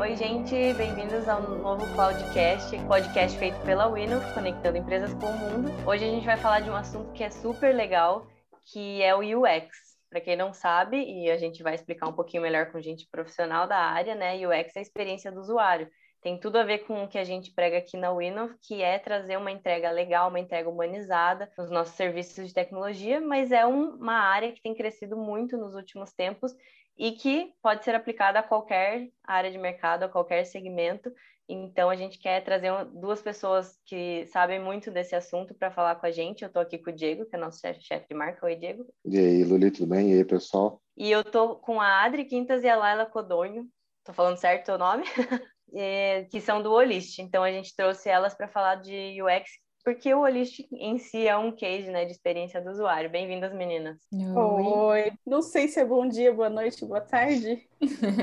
Oi, gente, bem-vindos ao novo Cloudcast, podcast feito pela Winov, conectando empresas com o mundo. Hoje a gente vai falar de um assunto que é super legal, que é o UX. Para quem não sabe, e a gente vai explicar um pouquinho melhor com gente profissional da área, né? UX é a experiência do usuário. Tem tudo a ver com o que a gente prega aqui na Winov, que é trazer uma entrega legal, uma entrega humanizada nos nossos serviços de tecnologia, mas é um, uma área que tem crescido muito nos últimos tempos e que pode ser aplicada a qualquer área de mercado, a qualquer segmento. Então, a gente quer trazer duas pessoas que sabem muito desse assunto para falar com a gente. Eu estou aqui com o Diego, que é nosso chefe de marca. Oi, Diego. E aí, Luli, tudo bem? E aí, pessoal? E eu estou com a Adri Quintas e a Laila Codonho. Estou falando certo o nome? que são do Olist. Então, a gente trouxe elas para falar de UX porque o Holistic em si é um case né, de experiência do usuário. Bem-vindas, meninas. Oi. Oi. Não sei se é bom dia, boa noite, boa tarde.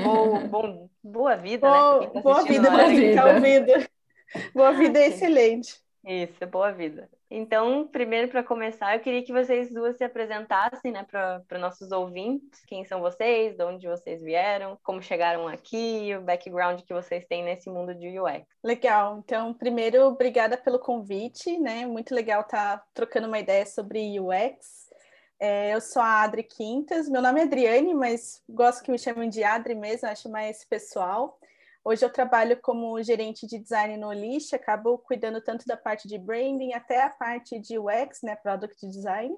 Ou bom, boa vida, né? boa, né? Tá boa vida para quem está ouvindo. Boa vida é excelente. Isso, boa vida. Então, primeiro para começar, eu queria que vocês duas se apresentassem, né, para nossos ouvintes, quem são vocês, de onde vocês vieram, como chegaram aqui, o background que vocês têm nesse mundo de UX. Legal. Então, primeiro, obrigada pelo convite, né? Muito legal estar tá trocando uma ideia sobre UX. É, eu sou a Adri Quintas, meu nome é Adriane, mas gosto que me chamem de Adri mesmo, acho mais pessoal. Hoje eu trabalho como gerente de design no List, acabo cuidando tanto da parte de branding até a parte de UX, né, product design.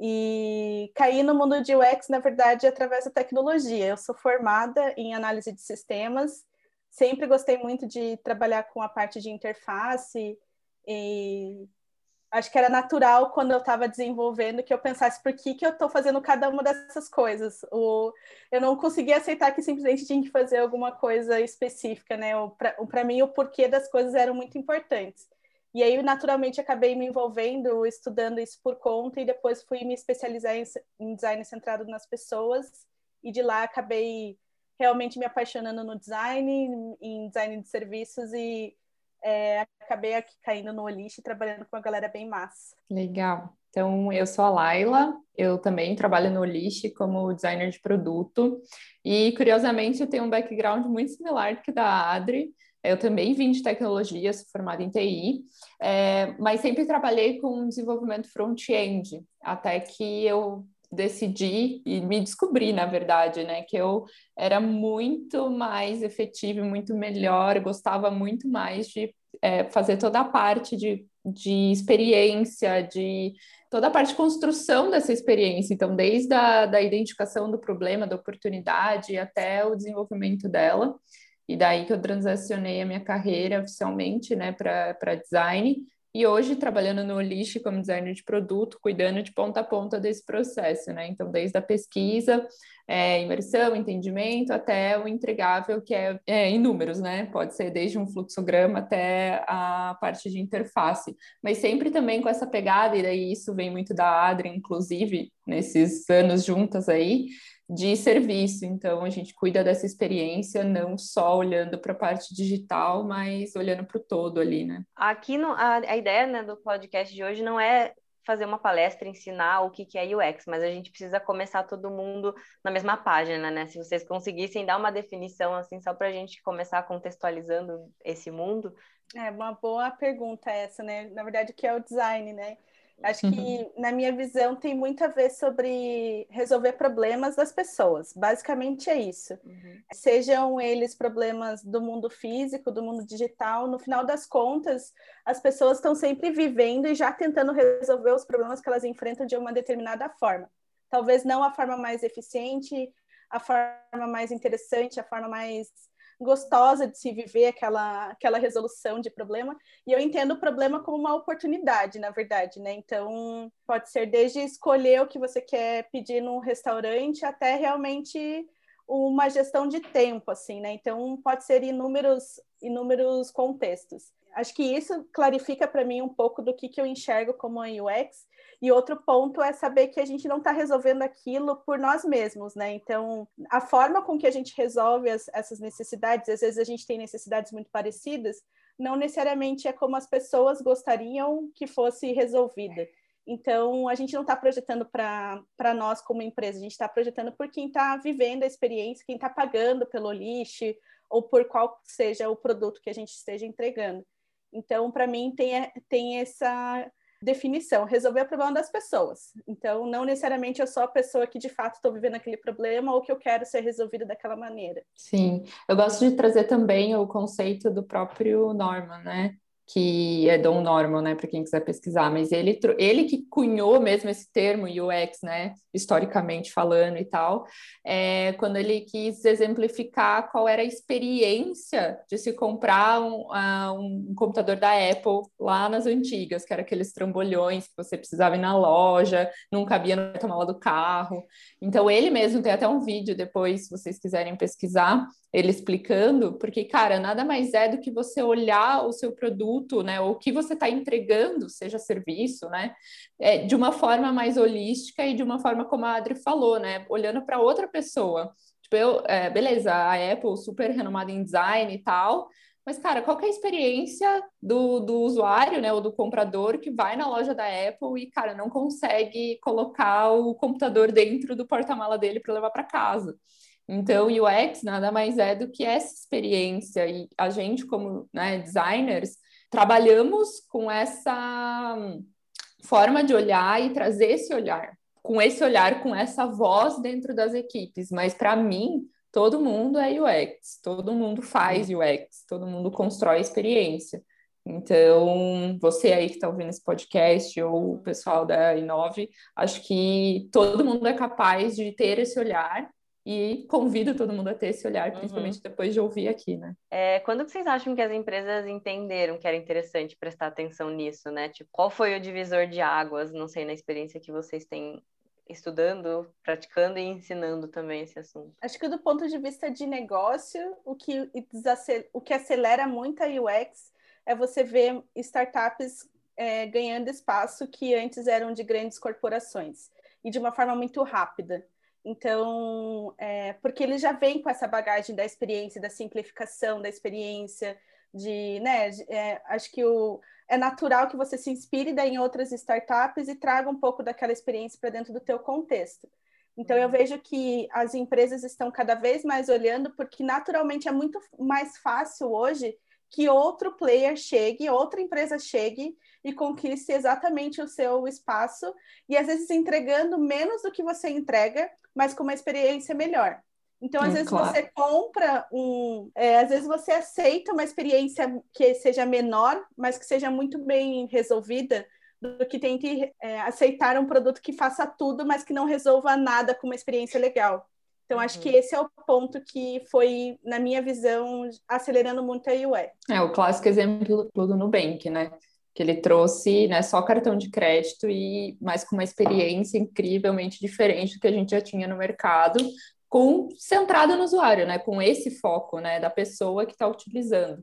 E caí no mundo de UX, na verdade, através da tecnologia. Eu sou formada em análise de sistemas, sempre gostei muito de trabalhar com a parte de interface e acho que era natural quando eu estava desenvolvendo que eu pensasse por que, que eu estou fazendo cada uma dessas coisas. O, eu não conseguia aceitar que simplesmente tinha que fazer alguma coisa específica, né? Para mim, o porquê das coisas eram muito importantes. E aí, naturalmente, acabei me envolvendo, estudando isso por conta, e depois fui me especializar em, em design centrado nas pessoas, e de lá acabei realmente me apaixonando no design, em design de serviços, e é, acabei aqui caindo no Olist trabalhando com uma galera bem massa. Legal. Então, eu sou a Laila, eu também trabalho no Olist como designer de produto e, curiosamente, eu tenho um background muito similar que da Adri. Eu também vim de tecnologia, sou formada em TI, é, mas sempre trabalhei com desenvolvimento front-end, até que eu decidi e me descobri, na verdade, né, que eu era muito mais efetiva muito melhor, gostava muito mais de é, fazer toda a parte de, de experiência, de toda a parte de construção dessa experiência. Então, desde a da identificação do problema, da oportunidade, até o desenvolvimento dela. E daí que eu transacionei a minha carreira oficialmente, né, para design. E hoje, trabalhando no Olish como designer de produto, cuidando de ponta a ponta desse processo, né? Então, desde a pesquisa, é, imersão, entendimento, até o entregável, que é, é em números, né? Pode ser desde um fluxograma até a parte de interface. Mas sempre também com essa pegada, e daí isso vem muito da Adri, inclusive, nesses anos juntas aí, de serviço. Então, a gente cuida dessa experiência não só olhando para a parte digital, mas olhando para o todo ali, né? Aqui no, a, a ideia né, do podcast de hoje não é fazer uma palestra, ensinar o que, que é UX, mas a gente precisa começar todo mundo na mesma página, né? Se vocês conseguissem dar uma definição, assim, só para a gente começar contextualizando esse mundo. É uma boa pergunta essa, né? Na verdade, o que é o design, né? Acho que, uhum. na minha visão, tem muito a ver sobre resolver problemas das pessoas. Basicamente é isso. Uhum. Sejam eles problemas do mundo físico, do mundo digital, no final das contas, as pessoas estão sempre vivendo e já tentando resolver os problemas que elas enfrentam de uma determinada forma. Talvez não a forma mais eficiente, a forma mais interessante, a forma mais gostosa de se viver aquela, aquela resolução de problema. E eu entendo o problema como uma oportunidade, na verdade, né? Então, pode ser desde escolher o que você quer pedir num restaurante até realmente uma gestão de tempo, assim, né? Então, pode ser inúmeros, inúmeros contextos. Acho que isso clarifica para mim um pouco do que, que eu enxergo como a UX e outro ponto é saber que a gente não está resolvendo aquilo por nós mesmos, né? Então, a forma com que a gente resolve as, essas necessidades, às vezes a gente tem necessidades muito parecidas, não necessariamente é como as pessoas gostariam que fosse resolvida. Então, a gente não está projetando para nós como empresa, a gente está projetando por quem está vivendo a experiência, quem está pagando pelo lixo, ou por qual seja o produto que a gente esteja entregando. Então, para mim, tem, tem essa definição, resolver o problema das pessoas. Então, não necessariamente eu sou a pessoa que de fato estou vivendo aquele problema ou que eu quero ser resolvido daquela maneira. Sim, eu gosto de trazer também o conceito do próprio Norman, né? Que é Don Norman, né, para quem quiser pesquisar, mas ele, ele que cunhou mesmo esse termo UX, né, historicamente falando e tal, é, quando ele quis exemplificar qual era a experiência de se comprar um, um computador da Apple lá nas antigas, que era aqueles trambolhões que você precisava ir na loja, não cabia na tomada do carro. Então ele mesmo tem até um vídeo depois, se vocês quiserem pesquisar, ele explicando, porque, cara, nada mais é do que você olhar o seu produto, né, ou o que você está entregando, seja serviço, né, é, de uma forma mais holística e de uma forma como a Adri falou, né, olhando para outra pessoa. Tipo, eu, é, beleza, a Apple super renomada em design e tal, mas, cara, qual é a experiência do, do usuário, né, ou do comprador que vai na loja da Apple e, cara, não consegue colocar o computador dentro do porta-mala dele para levar para casa? Então, UX nada mais é do que essa experiência, e a gente, como né, designers, trabalhamos com essa forma de olhar e trazer esse olhar, com esse olhar, com essa voz dentro das equipes. Mas, para mim, todo mundo é UX, todo mundo faz UX, todo mundo constrói experiência. Então, você aí que está ouvindo esse podcast ou o pessoal da Inove, acho que todo mundo é capaz de ter esse olhar e convido todo mundo a ter esse olhar, uhum. principalmente uhum. depois de ouvir aqui, né? É, quando que vocês acham que as empresas entenderam que era interessante prestar atenção nisso, né? Tipo, qual foi o divisor de águas, não sei, na experiência que vocês têm estudando, praticando e ensinando também esse assunto? Acho que do ponto de vista de negócio, o que, o que acelera muito a UX é você ver startups é, ganhando espaço que antes eram de grandes corporações e de uma forma muito rápida. Então, é, porque ele já vem com essa bagagem da experiência, da simplificação da experiência, de, né, é, acho que o, é natural que você se inspire daí em outras startups e traga um pouco daquela experiência para dentro do teu contexto. Então, eu uhum. vejo que as empresas estão cada vez mais olhando, porque naturalmente é muito mais fácil hoje que outro player chegue, outra empresa chegue e conquiste exatamente o seu espaço, e às vezes entregando menos do que você entrega, mas com uma experiência melhor. Então, às hum, vezes claro. você compra um. É, às vezes você aceita uma experiência que seja menor, mas que seja muito bem resolvida, do que tente é, aceitar um produto que faça tudo, mas que não resolva nada com uma experiência legal. Então, acho que uhum. esse é o ponto que foi, na minha visão, acelerando muito a UX. É o clássico exemplo do Nubank, né? Que ele trouxe né, só cartão de crédito e mais com uma experiência incrivelmente diferente do que a gente já tinha no mercado, com centrada no usuário, né? Com esse foco, né, da pessoa que está utilizando.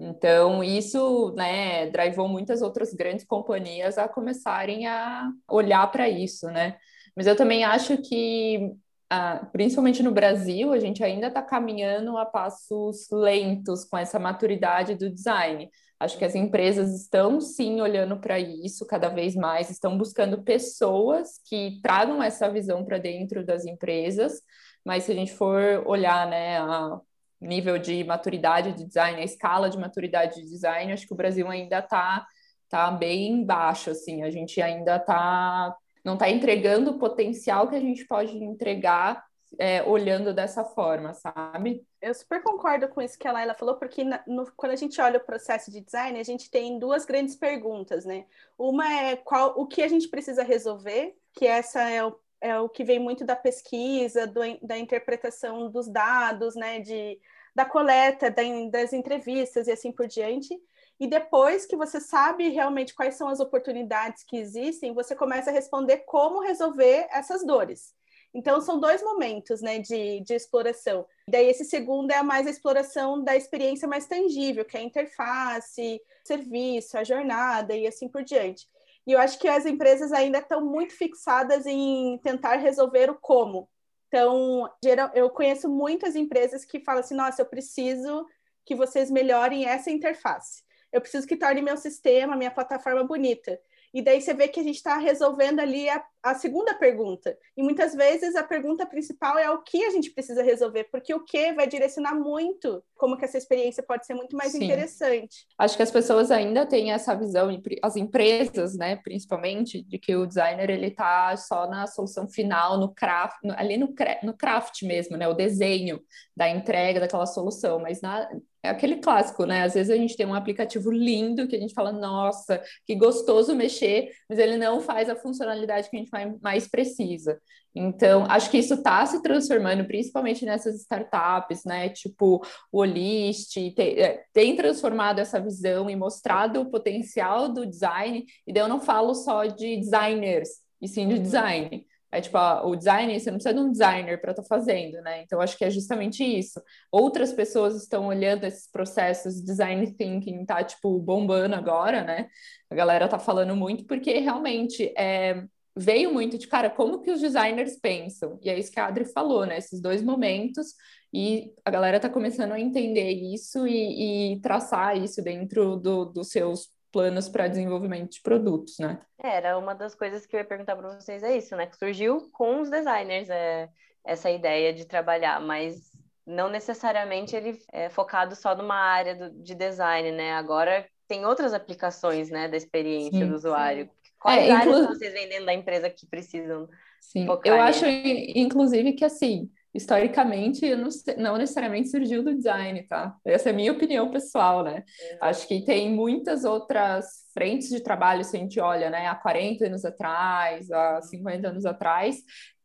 Então, isso, né, drivou muitas outras grandes companhias a começarem a olhar para isso, né? Mas eu também acho que ah, principalmente no Brasil, a gente ainda está caminhando a passos lentos com essa maturidade do design. Acho que as empresas estão sim olhando para isso cada vez mais, estão buscando pessoas que tragam essa visão para dentro das empresas, mas se a gente for olhar, né, a nível de maturidade de design, a escala de maturidade de design, acho que o Brasil ainda está tá bem baixo, assim, a gente ainda está não está entregando o potencial que a gente pode entregar é, olhando dessa forma, sabe? Eu super concordo com isso que a Laila falou, porque no, quando a gente olha o processo de design, a gente tem duas grandes perguntas, né? Uma é qual o que a gente precisa resolver, que essa é o, é o que vem muito da pesquisa, do, da interpretação dos dados, né? De, da coleta, da, das entrevistas e assim por diante. E depois que você sabe realmente quais são as oportunidades que existem, você começa a responder como resolver essas dores. Então, são dois momentos né, de, de exploração. Daí, esse segundo é mais a exploração da experiência mais tangível, que é a interface, serviço, a jornada e assim por diante. E eu acho que as empresas ainda estão muito fixadas em tentar resolver o como. Então, geral, eu conheço muitas empresas que falam assim: nossa, eu preciso que vocês melhorem essa interface eu preciso que torne meu sistema, minha plataforma bonita. E daí você vê que a gente está resolvendo ali a, a, segunda pergunta. E muitas vezes a pergunta principal é o que a gente precisa resolver, porque o que vai direcionar muito como que essa experiência pode ser muito mais Sim. interessante. Acho que as pessoas ainda têm essa visão, as empresas, né, principalmente, de que o designer ele está só na solução final, no craft, no, ali no, no craft mesmo, né, o desenho da entrega daquela solução, mas na, é aquele clássico, né? Às vezes a gente tem um aplicativo lindo que a gente fala, nossa, que gostoso mexer, mas ele não faz a funcionalidade que a gente mais precisa. Então, acho que isso está se transformando, principalmente nessas startups, né? Tipo, o Olist tem, é, tem, transformado essa visão e mostrado o potencial do design, e daí eu não falo só de designers, e sim de design. É tipo, o design, você não precisa de um designer para estar tá fazendo, né? Então, acho que é justamente isso. Outras pessoas estão olhando esses processos, design thinking tá, tipo, bombando agora, né? A galera tá falando muito, porque realmente é, veio muito de, cara, como que os designers pensam? E é isso que a Adri falou, né? Esses dois momentos, e a galera tá começando a entender isso e, e traçar isso dentro do, dos seus planos para desenvolvimento de produtos, né? Era uma das coisas que eu ia perguntar para vocês, é isso, né? Que surgiu com os designers é, essa ideia de trabalhar, mas não necessariamente ele é focado só numa área do, de design, né? Agora tem outras aplicações, né, da experiência sim, do usuário. Sim. Quais é, áreas inclu... vocês vendendo da empresa que precisam Sim, eu acho, inclusive, que assim, historicamente não, não, necessariamente surgiu do design, tá? Essa é a minha opinião pessoal, né? Acho que tem muitas outras frentes de trabalho, se a gente olha, né, há 40 anos atrás, há 50 anos atrás,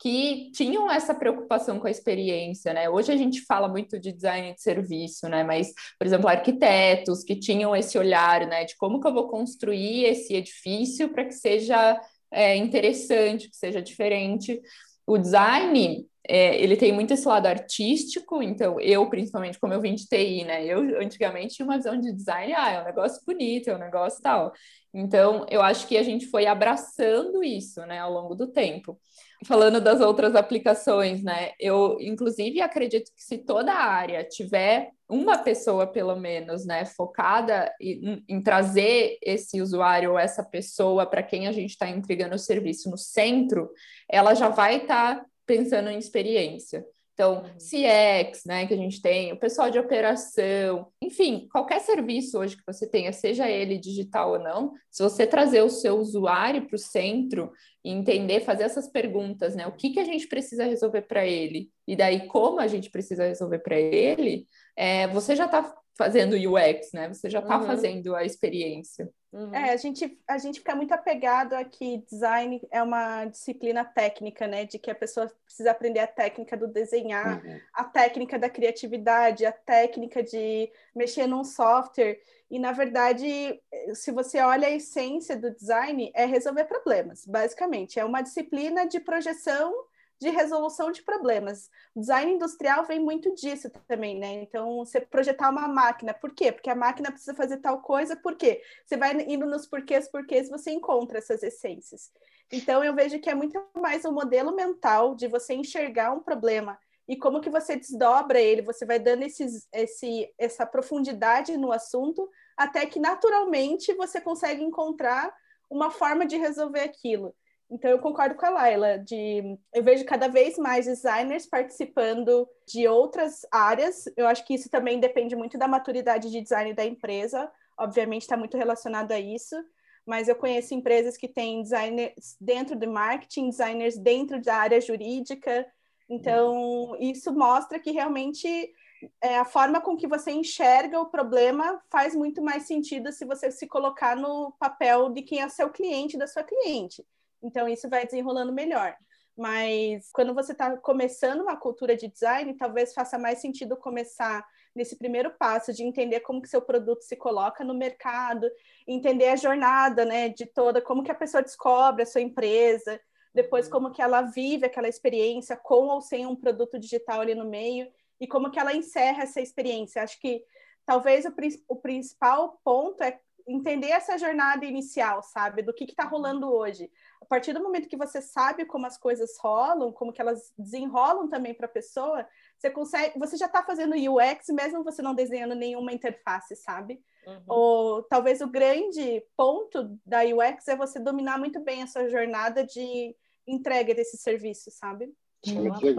que tinham essa preocupação com a experiência, né? Hoje a gente fala muito de design de serviço, né? Mas, por exemplo, arquitetos que tinham esse olhar, né, de como que eu vou construir esse edifício para que seja é, interessante, que seja diferente. O design é, ele tem muito esse lado artístico, então eu, principalmente, como eu vim de TI, né? Eu antigamente tinha uma visão de design, ah, é um negócio bonito, é um negócio tal. Então, eu acho que a gente foi abraçando isso, né, ao longo do tempo. Falando das outras aplicações, né? Eu, inclusive, acredito que se toda a área tiver uma pessoa, pelo menos, né, focada em, em trazer esse usuário ou essa pessoa para quem a gente está entregando o serviço no centro, ela já vai estar tá pensando em experiência. Então, uhum. CX, né, que a gente tem, o pessoal de operação, enfim, qualquer serviço hoje que você tenha, seja ele digital ou não, se você trazer o seu usuário para o centro e entender, fazer essas perguntas, né, o que, que a gente precisa resolver para ele, e daí como a gente precisa resolver para ele, é, você já está fazendo UX, né? Você já está uhum. fazendo a experiência. Uhum. É, a gente, a gente fica muito apegado a que design é uma disciplina técnica, né? De que a pessoa precisa aprender a técnica do desenhar, uhum. a técnica da criatividade, a técnica de mexer num software. E, na verdade, se você olha a essência do design, é resolver problemas, basicamente. É uma disciplina de projeção de resolução de problemas. O design industrial vem muito disso também, né? Então, você projetar uma máquina, por quê? Porque a máquina precisa fazer tal coisa, por quê? Você vai indo nos porquês, porquês, você encontra essas essências. Então, eu vejo que é muito mais um modelo mental de você enxergar um problema e como que você desdobra ele, você vai dando esses, esse, essa profundidade no assunto, até que naturalmente você consegue encontrar uma forma de resolver aquilo. Então eu concordo com a Laila, de eu vejo cada vez mais designers participando de outras áreas. Eu acho que isso também depende muito da maturidade de design da empresa. Obviamente está muito relacionado a isso, mas eu conheço empresas que têm designers dentro de marketing, designers dentro da área jurídica. Então, isso mostra que realmente é, a forma com que você enxerga o problema faz muito mais sentido se você se colocar no papel de quem é seu cliente, da sua cliente. Então, isso vai desenrolando melhor. Mas quando você está começando uma cultura de design, talvez faça mais sentido começar nesse primeiro passo de entender como que seu produto se coloca no mercado, entender a jornada, né, de toda, como que a pessoa descobre a sua empresa, depois como que ela vive aquela experiência com ou sem um produto digital ali no meio e como que ela encerra essa experiência. Acho que talvez o, o principal ponto é entender essa jornada inicial, sabe? Do que está rolando hoje. A partir do momento que você sabe como as coisas rolam, como que elas desenrolam também para a pessoa, você consegue, você já está fazendo UX mesmo você não desenhando nenhuma interface, sabe? Uhum. Ou talvez o grande ponto da UX é você dominar muito bem essa jornada de entrega desse serviço, sabe?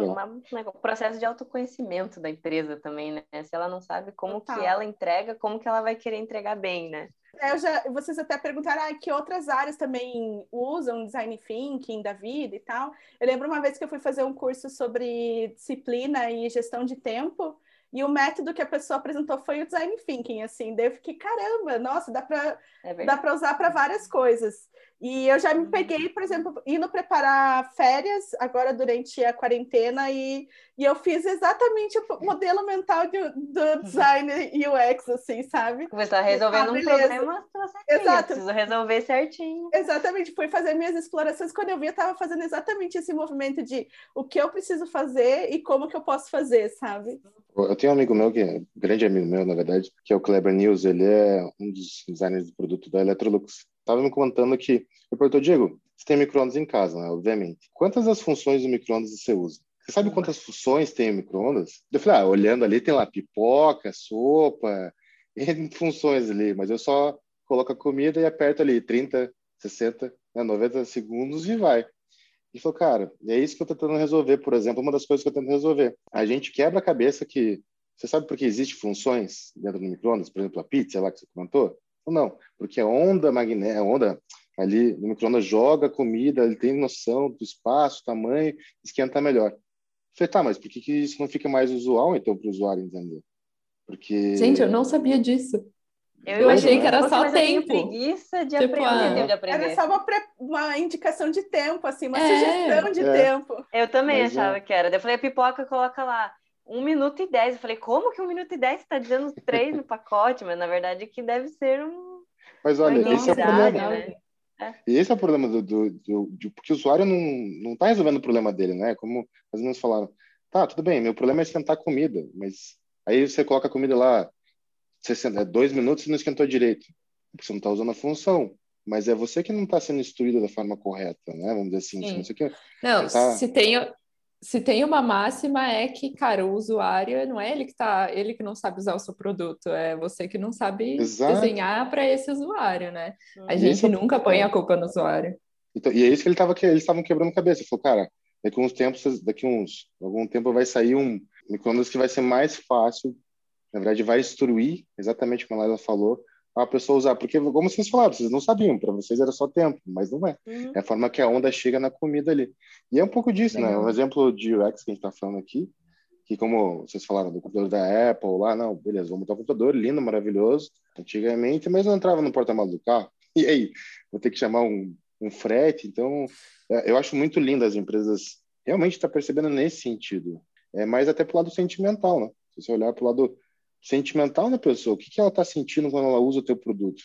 Uma, uma, um processo de autoconhecimento da empresa também, né? Se ela não sabe como Total. que ela entrega, como que ela vai querer entregar bem, né? É, já, vocês até perguntaram ah, que outras áreas também usam design thinking da vida e tal. Eu lembro uma vez que eu fui fazer um curso sobre disciplina e gestão de tempo, e o método que a pessoa apresentou foi o design thinking, assim. Daí eu fiquei, caramba, nossa, dá para é dá para usar para várias coisas. E eu já me uhum. peguei, por exemplo, indo preparar férias agora durante a quarentena e, e eu fiz exatamente o modelo mental de, do uhum. design UX, assim, sabe? Você está resolvendo ah, um problema, Exato. preciso resolver certinho. Exatamente, fui fazer minhas explorações, quando eu vi, eu estava fazendo exatamente esse movimento de o que eu preciso fazer e como que eu posso fazer, sabe? Eu tenho um amigo meu, que é um grande amigo meu, na verdade, que é o Kleber News, ele é um dos designers do produto da Electrolux estava me contando que eu perguntou, Diego, você tem microondas em casa, né? Obviamente. Quantas das funções do microondas você usa? Você sabe quantas funções tem o microondas? Eu falei, ah, olhando ali tem lá pipoca, sopa, funções ali, mas eu só coloco a comida e aperto ali 30, 60, né, 90 segundos e vai. E falou, cara, é isso que eu estou tentando resolver, por exemplo, uma das coisas que eu tentando resolver. A gente quebra a cabeça que você sabe por que existe funções dentro do microondas, por exemplo, a pizza lá que você comentou? Não, porque a onda magnética, a onda ali no microondas joga comida, ele tem noção do espaço, tamanho, esquenta melhor. Eu falei, tá, mas por que, que isso não fica mais usual, então, para o usuário entender? Porque... Gente, eu não sabia disso. Eu, eu achei que era só tempo. preguiça de, tipo, aprender, a... de aprender. Era só uma, pre... uma indicação de tempo, assim, uma é, sugestão de é. tempo. Eu também mas, achava é. que era. Eu falei, pipoca, coloca lá um minuto e dez. Eu falei, como que um minuto e dez está dizendo três no pacote? Mas na verdade que deve ser um. Mas olha, esse é o problema. Né? É. E esse é o problema do, do, do, do, porque o usuário não não está resolvendo o problema dele, né? Como as meninas falaram, tá, tudo bem, meu problema é esquentar comida, mas aí você coloca a comida lá 60, dois minutos e não esquentou direito, porque você não está usando a função. Mas é você que não está sendo instruído da forma correta, né? Vamos dizer assim. Não, tá... se tem se tem uma máxima é que, cara, o usuário não é ele que tá, ele que não sabe usar o seu produto, é você que não sabe Exato. desenhar para esse usuário, né? A e gente é nunca põe a culpa no usuário. Então, e é isso que ele tava, eles estavam quebrando cabeça. Ele falou, cara, daqui uns tempos, daqui uns algum tempo vai sair um microondas que vai ser mais fácil, na verdade vai instruir, exatamente como a Laila falou, a pessoa usar. Porque, como vocês falaram, vocês não sabiam, para vocês era só tempo, mas não é. Uhum. É a forma que a onda chega na comida ali. E é um pouco disso, né? Um exemplo de UX que a gente está falando aqui, que como vocês falaram do computador da Apple lá, não, beleza, vamos botar o computador, lindo, maravilhoso, antigamente, mas não entrava no porta-malas do carro. E aí, vou ter que chamar um, um frete. Então, é, eu acho muito lindo as empresas realmente estar tá percebendo nesse sentido. É mais até pro lado sentimental, né? Se você olhar pro lado sentimental da pessoa. O que, que ela está sentindo quando ela usa o teu produto?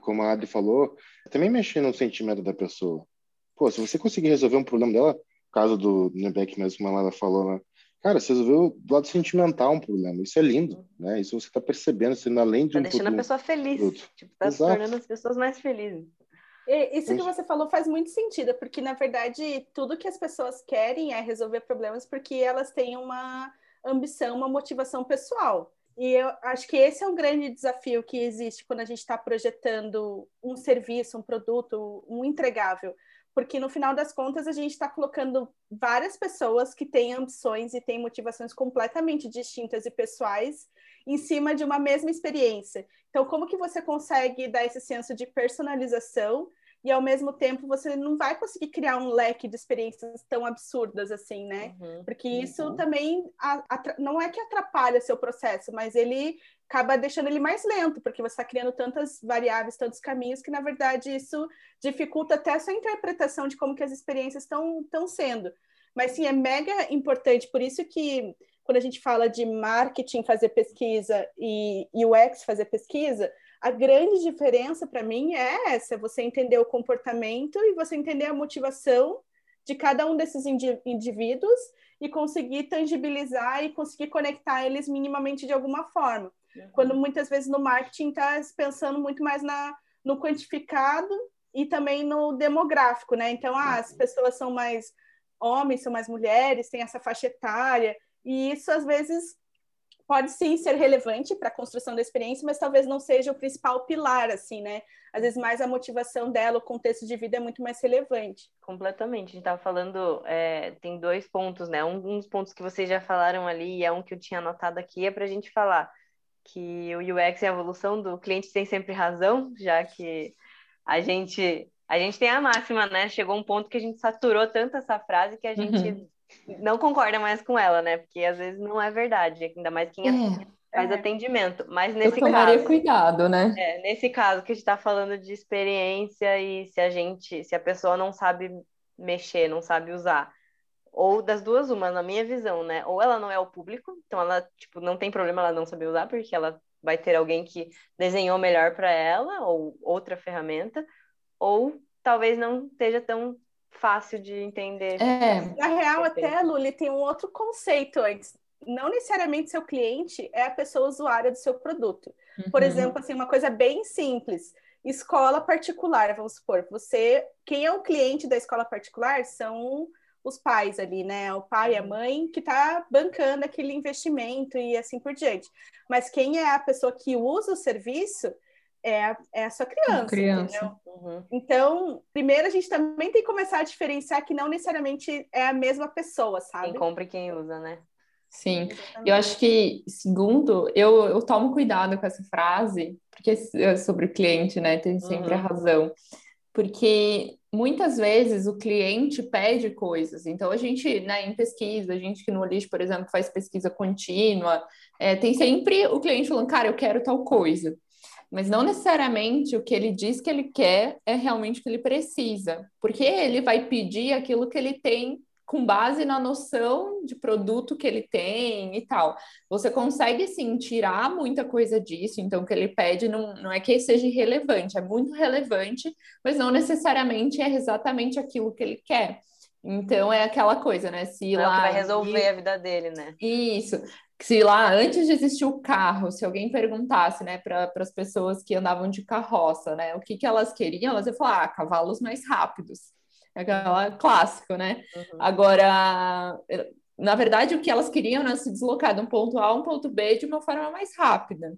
Como a Adri falou, também mexer no sentimento da pessoa. Pô, se você conseguir resolver um problema dela, caso do Nebeck mesmo, como ela falou, né? Cara, você resolveu do lado sentimental um problema. Isso é lindo, né? Isso você está percebendo, sendo além de tá um deixando produto, a pessoa feliz. Produto. Tipo, tá Exato. tornando as pessoas mais felizes. E, isso que você falou faz muito sentido, porque na verdade tudo que as pessoas querem é resolver problemas porque elas têm uma ambição, uma motivação pessoal. E eu acho que esse é um grande desafio que existe quando a gente está projetando um serviço, um produto, um entregável. Porque no final das contas a gente está colocando várias pessoas que têm ambições e têm motivações completamente distintas e pessoais em cima de uma mesma experiência. Então, como que você consegue dar esse senso de personalização e ao mesmo tempo você não vai conseguir criar um leque de experiências tão absurdas assim, né? Uhum, Porque isso uhum. também não é que atrapalha seu processo, mas ele acaba deixando ele mais lento, porque você está criando tantas variáveis, tantos caminhos, que na verdade isso dificulta até a sua interpretação de como que as experiências estão sendo. Mas sim, é mega importante, por isso que quando a gente fala de marketing fazer pesquisa e UX fazer pesquisa, a grande diferença para mim é essa: você entender o comportamento e você entender a motivação de cada um desses indivíduos e conseguir tangibilizar e conseguir conectar eles minimamente de alguma forma. Uhum. Quando muitas vezes no marketing está pensando muito mais na, no quantificado e também no demográfico, né? Então, ah, as uhum. pessoas são mais homens, são mais mulheres, tem essa faixa etária, e isso às vezes pode sim ser relevante para a construção da experiência, mas talvez não seja o principal pilar, assim, né? Às vezes mais a motivação dela, o contexto de vida é muito mais relevante. Completamente. A gente estava falando, é, tem dois pontos, né? Um, um dos pontos que vocês já falaram ali, e é um que eu tinha anotado aqui, é para a gente falar que o UX é a evolução do cliente tem sempre razão, já que a gente a gente tem a máxima, né? Chegou um ponto que a gente saturou tanto essa frase que a gente uhum não concorda mais com ela, né? Porque às vezes não é verdade, ainda mais quem é. faz é. atendimento. Mas nesse Eu tomaria caso, cuidado, né? É, nesse caso que a gente está falando de experiência e se a gente, se a pessoa não sabe mexer, não sabe usar, ou das duas uma, na minha visão, né? Ou ela não é o público, então ela tipo não tem problema ela não saber usar, porque ela vai ter alguém que desenhou melhor para ela ou outra ferramenta, ou talvez não esteja tão fácil de entender. É. Na real, até, Luli, tem um outro conceito antes. Não necessariamente seu cliente é a pessoa usuária do seu produto. Uhum. Por exemplo, assim, uma coisa bem simples. Escola particular, vamos supor. Você, quem é o cliente da escola particular são os pais ali, né? O pai e a uhum. mãe que está bancando aquele investimento e assim por diante. Mas quem é a pessoa que usa o serviço é a, é a sua criança. criança. Uhum. Então, primeiro a gente também tem que começar a diferenciar que não necessariamente é a mesma pessoa, sabe? Quem compra e quem usa, né? Sim, Exatamente. eu acho que, segundo, eu, eu tomo cuidado com essa frase, porque é sobre o cliente, né, tem sempre uhum. a razão, porque muitas vezes o cliente pede coisas, então a gente, né, em pesquisa, a gente que no Lixo, por exemplo, faz pesquisa contínua, é, tem sempre o cliente falando, cara, eu quero tal coisa mas não necessariamente o que ele diz que ele quer é realmente o que ele precisa, porque ele vai pedir aquilo que ele tem com base na noção de produto que ele tem e tal. Você consegue sim tirar muita coisa disso, então o que ele pede não, não é que seja irrelevante, é muito relevante, mas não necessariamente é exatamente aquilo que ele quer. Então é aquela coisa, né? Se lá, é que vai resolver e... a vida dele, né? Isso se lá antes de existir o carro, se alguém perguntasse, né, para as pessoas que andavam de carroça, né, o que, que elas queriam, elas iam falar, ah, cavalos mais rápidos. É aquela clássico, né? Uhum. Agora, na verdade, o que elas queriam era se deslocar de um ponto A a um ponto B de uma forma mais rápida.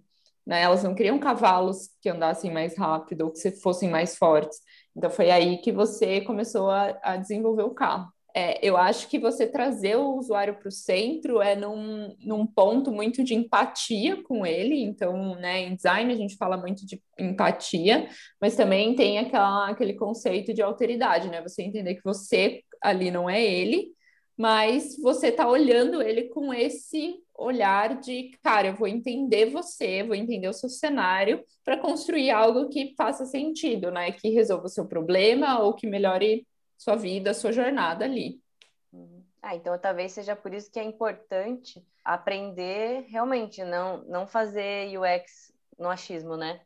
Né? Elas não queriam cavalos que andassem mais rápido ou que fossem mais fortes. Então, foi aí que você começou a, a desenvolver o carro é, eu acho que você trazer o usuário para o centro é num, num ponto muito de empatia com ele. Então, né, em design a gente fala muito de empatia, mas também tem aquela, aquele conceito de alteridade, né? Você entender que você ali não é ele, mas você está olhando ele com esse olhar de, cara, eu vou entender você, vou entender o seu cenário para construir algo que faça sentido, né? Que resolva o seu problema ou que melhore sua vida, sua jornada ali. Uhum. Ah, então talvez seja por isso que é importante aprender realmente, não, não fazer UX no achismo, né?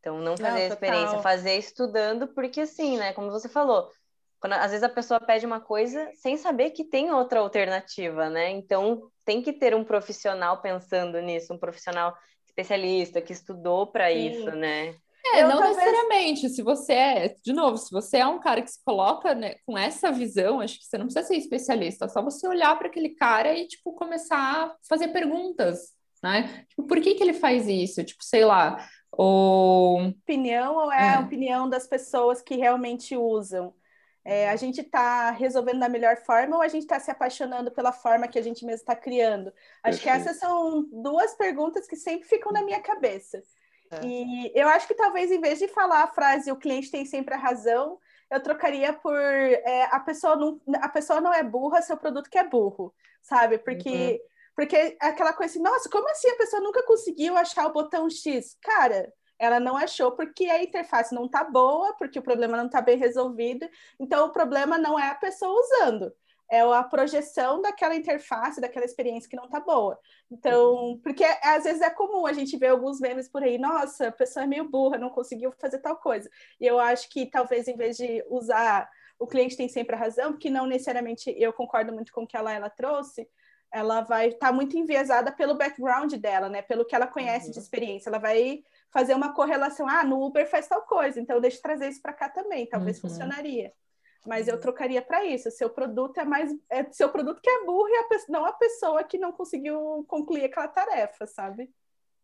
Então, não fazer não, experiência, fazer estudando, porque assim, né? Como você falou, quando, às vezes a pessoa pede uma coisa sem saber que tem outra alternativa, né? Então, tem que ter um profissional pensando nisso, um profissional especialista que estudou para isso, né? É, eu não talvez... necessariamente. Se você é, de novo, se você é um cara que se coloca né, com essa visão, acho que você não precisa ser especialista, é só você olhar para aquele cara e, tipo, começar a fazer perguntas, né? Tipo, por que que ele faz isso? Tipo, sei lá, ou... Opinião ou é, é. a opinião das pessoas que realmente usam? É, a gente está resolvendo da melhor forma ou a gente está se apaixonando pela forma que a gente mesmo está criando? Acho que essas são duas perguntas que sempre ficam na minha cabeça. É. E eu acho que talvez, em vez de falar a frase o cliente tem sempre a razão, eu trocaria por é, a, pessoa não, a pessoa não é burra, seu produto que é burro, sabe? Porque, uhum. porque é aquela coisa assim, nossa, como assim a pessoa nunca conseguiu achar o botão X? Cara, ela não achou porque a interface não está boa, porque o problema não está bem resolvido. Então, o problema não é a pessoa usando, é a projeção daquela interface, daquela experiência que não tá boa. Então, uhum. porque às vezes é comum a gente ver alguns memes por aí, nossa, a pessoa é meio burra, não conseguiu fazer tal coisa. E eu acho que talvez em vez de usar o cliente tem sempre a razão, porque não necessariamente eu concordo muito com o que ela, ela trouxe, ela vai estar tá muito enviesada pelo background dela, né? Pelo que ela conhece uhum. de experiência. Ela vai fazer uma correlação. Ah, no Uber faz tal coisa, então deixa eu trazer isso para cá também. Talvez uhum. funcionaria. Mas eu uhum. trocaria para isso. Seu produto é mais. É seu produto que é burro e a, não a pessoa que não conseguiu concluir aquela tarefa, sabe?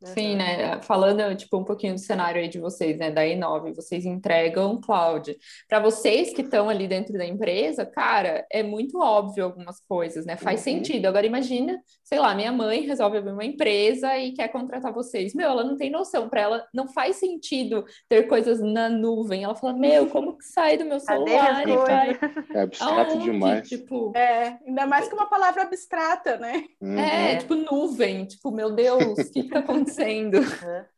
Sim, né? Falando tipo um pouquinho do cenário aí de vocês, né? Da i9, vocês entregam cloud. Para vocês que estão ali dentro da empresa, cara, é muito óbvio algumas coisas, né? Faz uhum. sentido. Agora imagina, sei lá, minha mãe resolve abrir uma empresa e quer contratar vocês. Meu, ela não tem noção. Para ela não faz sentido ter coisas na nuvem. Ela fala, meu, como que sai do meu celular? É abstrato Aonde? demais. Tipo, é, ainda mais que uma palavra abstrata, né? Uhum. É, tipo nuvem. Tipo, meu Deus, o que, que tá acontecendo? Acontecendo.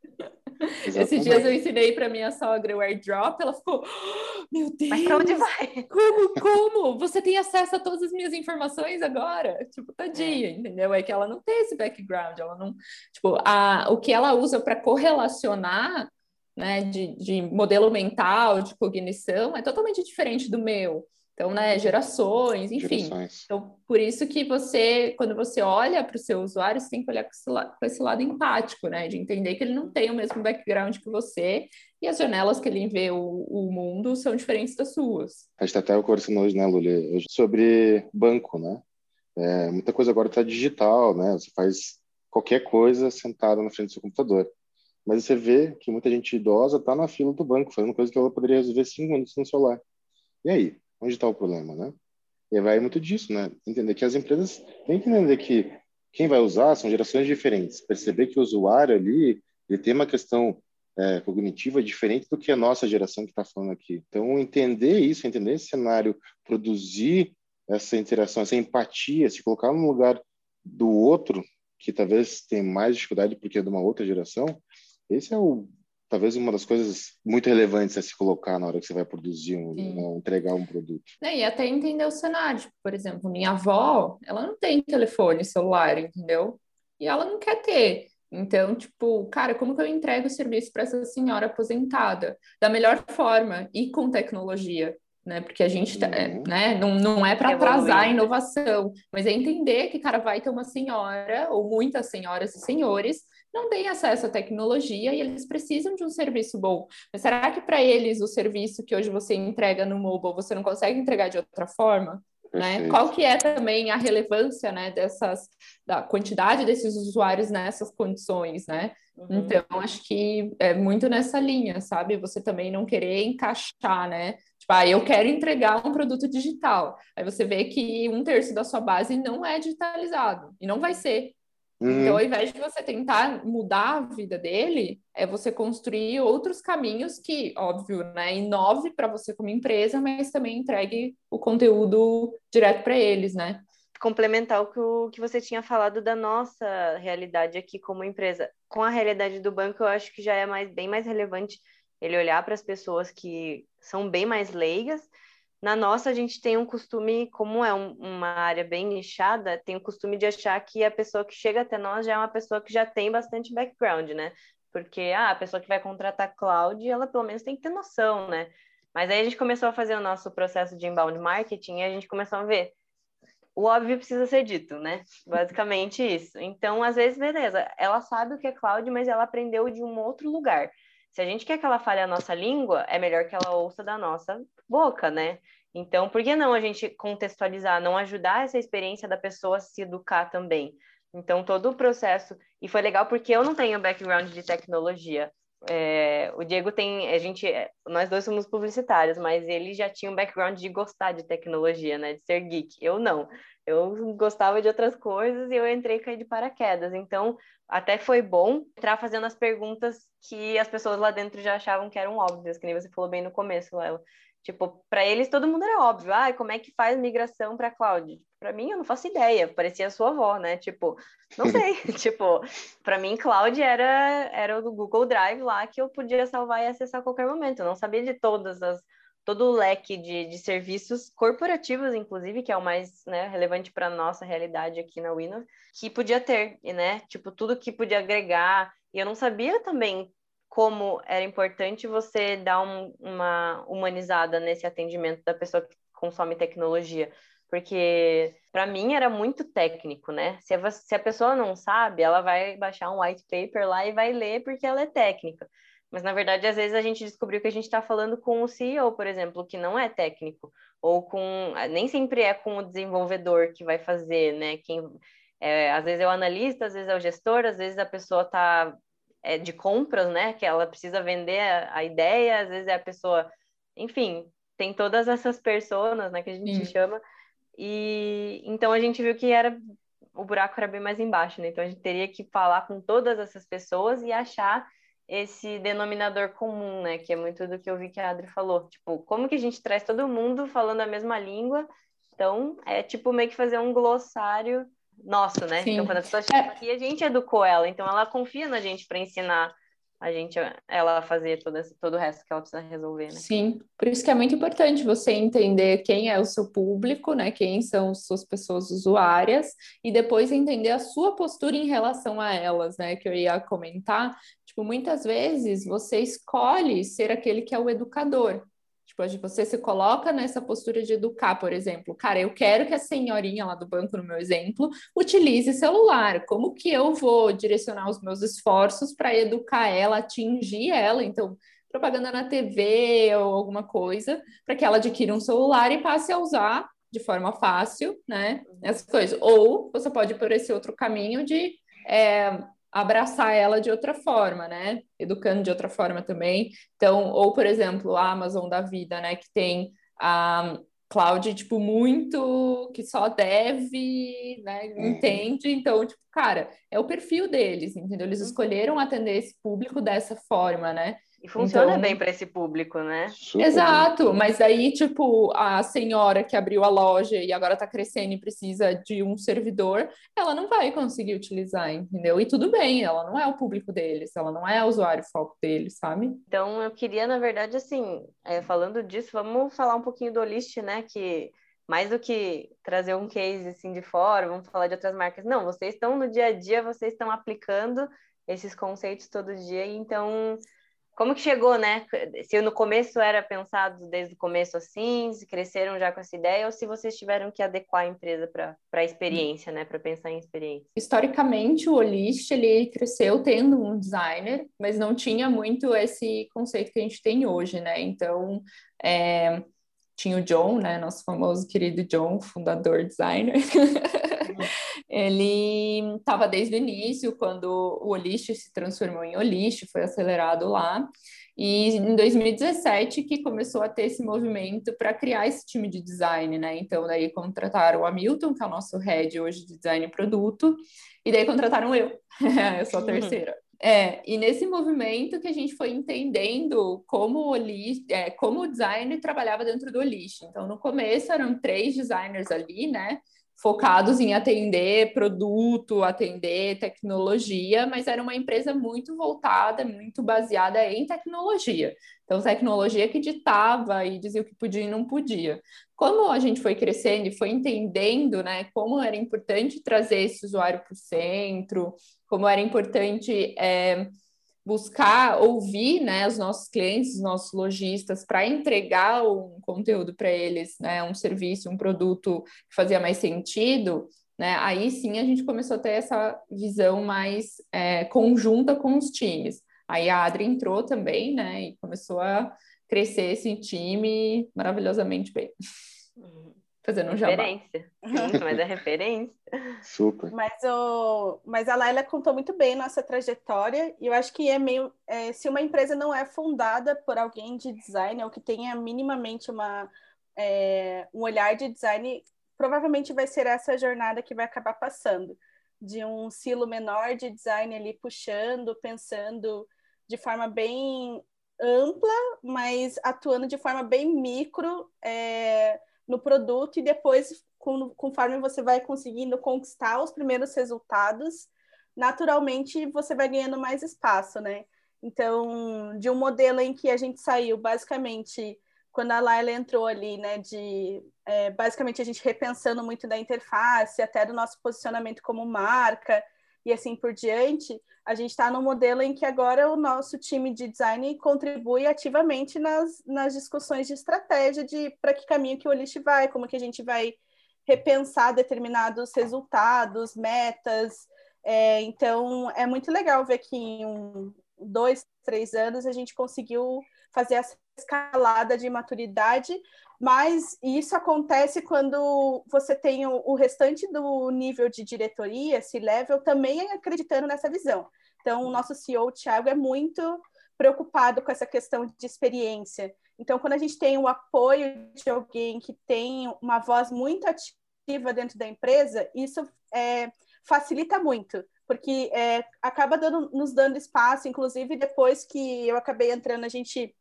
Esses dias eu ensinei para minha sogra o airdrop, ela ficou, oh, meu Deus, Mas pra onde vai? Como, como? Você tem acesso a todas as minhas informações agora? Tipo, tadinha, é. entendeu? É que ela não tem esse background, ela não, tipo, a, o que ela usa para correlacionar, né, de, de modelo mental, de cognição, é totalmente diferente do meu. Então, né, gerações, enfim. Gerações. Então, por isso que você, quando você olha para o seu usuário, você tem que olhar com esse, lado, com esse, lado empático, né? De entender que ele não tem o mesmo background que você e as janelas que ele vê o, o mundo são diferentes das suas. A gente está até conversando hoje, né, Lulê, sobre banco, né? É, muita coisa agora está digital, né? Você faz qualquer coisa sentado na frente do seu computador. Mas você vê que muita gente idosa está na fila do banco, fazendo coisa que ela poderia resolver cinco minutos no celular. E aí? Onde está o problema, né? E vai muito disso, né? Entender que as empresas têm que entender que quem vai usar são gerações diferentes. Perceber que o usuário ali ele tem uma questão é, cognitiva diferente do que a nossa geração que está falando aqui. Então, entender isso, entender esse cenário, produzir essa interação, essa empatia, se colocar no lugar do outro, que talvez tem mais dificuldade porque é de uma outra geração, esse é o talvez uma das coisas muito relevantes a se colocar na hora que você vai produzir, um, né, entregar um produto. É, e até entender o cenário. Tipo, por exemplo, minha avó, ela não tem telefone celular, entendeu? E ela não quer ter. Então, tipo, cara, como que eu entrego o serviço para essa senhora aposentada? Da melhor forma e com tecnologia, né? Porque a gente, tá, uhum. né? Não, não é para atrasar a inovação, mas é entender que, cara, vai ter uma senhora ou muitas senhoras e senhores não têm acesso à tecnologia e eles precisam de um serviço bom. Mas será que para eles o serviço que hoje você entrega no mobile você não consegue entregar de outra forma? Né? Qual que é também a relevância né, dessas da quantidade desses usuários nessas condições, né? Uhum. Então acho que é muito nessa linha, sabe? Você também não querer encaixar, né? Tipo, ah, eu quero entregar um produto digital. Aí você vê que um terço da sua base não é digitalizado e não vai ser. Uhum. Então, ao invés de você tentar mudar a vida dele, é você construir outros caminhos que, óbvio, né, inove para você como empresa, mas também entregue o conteúdo direto para eles, né? Complementar o que, o que você tinha falado da nossa realidade aqui como empresa. Com a realidade do banco, eu acho que já é mais, bem mais relevante ele olhar para as pessoas que são bem mais leigas na nossa, a gente tem um costume, como é um, uma área bem nichada, tem o costume de achar que a pessoa que chega até nós já é uma pessoa que já tem bastante background, né? Porque ah, a pessoa que vai contratar cloud, ela pelo menos tem que ter noção, né? Mas aí a gente começou a fazer o nosso processo de inbound marketing e a gente começou a ver. O óbvio precisa ser dito, né? Basicamente isso. Então, às vezes, beleza, ela sabe o que é cloud, mas ela aprendeu de um outro lugar. Se a gente quer que ela fale a nossa língua, é melhor que ela ouça da nossa boca, né? Então, por que não a gente contextualizar, não ajudar essa experiência da pessoa a se educar também? Então, todo o processo. E foi legal porque eu não tenho background de tecnologia. É, o Diego tem, a gente, nós dois somos publicitários, mas ele já tinha um background de gostar de tecnologia, né, de ser geek. Eu não. Eu gostava de outras coisas e eu entrei caí de paraquedas. Então, até foi bom entrar fazendo as perguntas que as pessoas lá dentro já achavam que eram óbvias, que nem você falou bem no começo, Léo. Tipo, para eles todo mundo era óbvio. Ah, como é que faz migração para cloud? Para mim, eu não faço ideia. Parecia a sua avó, né? Tipo, não sei. tipo, para mim, cloud era era o do Google Drive lá que eu podia salvar e acessar a qualquer momento. Eu não sabia de todas as todo o leque de, de serviços corporativos, inclusive, que é o mais né, relevante para a nossa realidade aqui na Windows, que podia ter, né? Tipo, tudo que podia agregar. E eu não sabia também como era importante você dar um, uma humanizada nesse atendimento da pessoa que consome tecnologia. porque para mim era muito técnico, né? Se a, se a pessoa não sabe, ela vai baixar um white paper lá e vai ler porque ela é técnica. Mas, na verdade, às vezes a gente descobriu que a gente está falando com o CEO, por exemplo, que não é técnico, ou com. Nem sempre é com o desenvolvedor que vai fazer, né? Quem, é, às vezes é o analista, às vezes é o gestor, às vezes a pessoa está é, de compras, né? Que ela precisa vender a, a, ideia, às vezes é a pessoa. Enfim, tem todas essas pessoas, né? Que a gente Sim. chama e então a gente viu que era o buraco era bem mais embaixo, né? Então a gente teria que falar com todas essas pessoas e achar esse denominador comum, né? Que é muito do que eu vi que a Adri falou. Tipo, como que a gente traz todo mundo falando a mesma língua? Então, é tipo meio que fazer um glossário nosso, né? Sim. Então, quando a pessoa chega é. aqui, a gente educou ela, então ela confia na gente para ensinar a gente, ela fazer todo, todo o resto que ela precisa resolver, né? Sim, por isso que é muito importante você entender quem é o seu público, né? Quem são as suas pessoas usuárias, e depois entender a sua postura em relação a elas, né? Que eu ia comentar. Tipo, muitas vezes você escolhe ser aquele que é o educador. Tipo, você se coloca nessa postura de educar, por exemplo. Cara, eu quero que a senhorinha lá do banco, no meu exemplo, utilize celular. Como que eu vou direcionar os meus esforços para educar ela, atingir ela? Então, propaganda na TV ou alguma coisa, para que ela adquira um celular e passe a usar de forma fácil, né? Essas coisas. Ou você pode ir por esse outro caminho de é, abraçar ela de outra forma, né? Educando de outra forma também. Então, ou por exemplo, a Amazon da vida, né, que tem a cloud tipo muito que só deve, né, uhum. entende. Então, tipo, cara, é o perfil deles, entendeu? Eles uhum. escolheram atender esse público dessa forma, né? E funciona então, bem para esse público, né? Super. Exato, mas aí, tipo, a senhora que abriu a loja e agora está crescendo e precisa de um servidor, ela não vai conseguir utilizar, entendeu? E tudo bem, ela não é o público deles, ela não é o usuário foco deles, sabe? Então, eu queria, na verdade, assim, é, falando disso, vamos falar um pouquinho do Olist, né? Que mais do que trazer um case assim de fora, vamos falar de outras marcas. Não, vocês estão no dia a dia, vocês estão aplicando esses conceitos todo dia, então como que chegou, né? Se no começo era pensado desde o começo assim, se cresceram já com essa ideia, ou se vocês tiveram que adequar a empresa para a experiência, né? Para pensar em experiência. Historicamente, o Olist ele cresceu tendo um designer, mas não tinha muito esse conceito que a gente tem hoje, né? Então, é, tinha o John, né? Nosso famoso querido John, fundador designer. ele estava desde o início, quando o Olist se transformou em Olist, foi acelerado lá. E em 2017 que começou a ter esse movimento para criar esse time de design, né? Então daí contrataram o Hamilton, que é o nosso head hoje de design produto, e daí contrataram eu, eu sou a terceira. É, e nesse movimento que a gente foi entendendo como o, é, como o design trabalhava dentro do List. Então, no começo eram três designers ali, né? Focados em atender produto, atender tecnologia, mas era uma empresa muito voltada, muito baseada em tecnologia. Então, tecnologia que ditava e dizia o que podia e não podia. Como a gente foi crescendo e foi entendendo né, como era importante trazer esse usuário para o centro, como era importante é, buscar ouvir né, os nossos clientes, os nossos lojistas, para entregar um conteúdo para eles, né, um serviço, um produto que fazia mais sentido, né, aí sim a gente começou a ter essa visão mais é, conjunta com os times. Aí a Adri entrou também, né, e começou a crescer esse time maravilhosamente bem. Uhum. Fazendo um jabá. Referência. Sim, mas é referência. Super. Mas, o, mas a Laila contou muito bem nossa trajetória, e eu acho que é meio. É, se uma empresa não é fundada por alguém de design, ou que tenha minimamente uma, é, um olhar de design, provavelmente vai ser essa jornada que vai acabar passando. De um silo menor de design ali puxando, pensando de forma bem ampla, mas atuando de forma bem micro. É, no produto e depois, conforme você vai conseguindo conquistar os primeiros resultados, naturalmente você vai ganhando mais espaço, né? Então, de um modelo em que a gente saiu basicamente quando a Laila entrou ali, né, de é, basicamente a gente repensando muito da interface, até do nosso posicionamento como marca e assim por diante, a gente está no modelo em que agora o nosso time de design contribui ativamente nas, nas discussões de estratégia de para que caminho que o Olist vai, como que a gente vai repensar determinados resultados, metas. É, então, é muito legal ver que em um, dois, três anos a gente conseguiu fazer essa escalada de maturidade, mas isso acontece quando você tem o, o restante do nível de diretoria, esse level, também acreditando nessa visão. Então, o nosso CEO, o Thiago, é muito preocupado com essa questão de experiência. Então, quando a gente tem o apoio de alguém que tem uma voz muito ativa dentro da empresa, isso é, facilita muito, porque é, acaba dando, nos dando espaço, inclusive depois que eu acabei entrando, a gente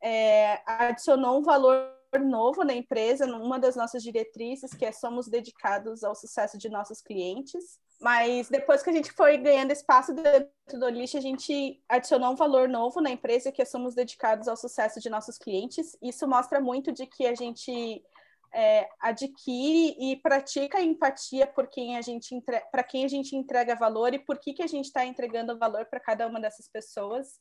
é, adicionou um valor novo na empresa, numa das nossas diretrizes, que é somos dedicados ao sucesso de nossos clientes. Mas depois que a gente foi ganhando espaço dentro do lixo, a gente adicionou um valor novo na empresa, que é somos dedicados ao sucesso de nossos clientes. Isso mostra muito de que a gente é, adquire e pratica empatia por quem a gente para quem a gente entrega valor e por que, que a gente está entregando valor para cada uma dessas pessoas.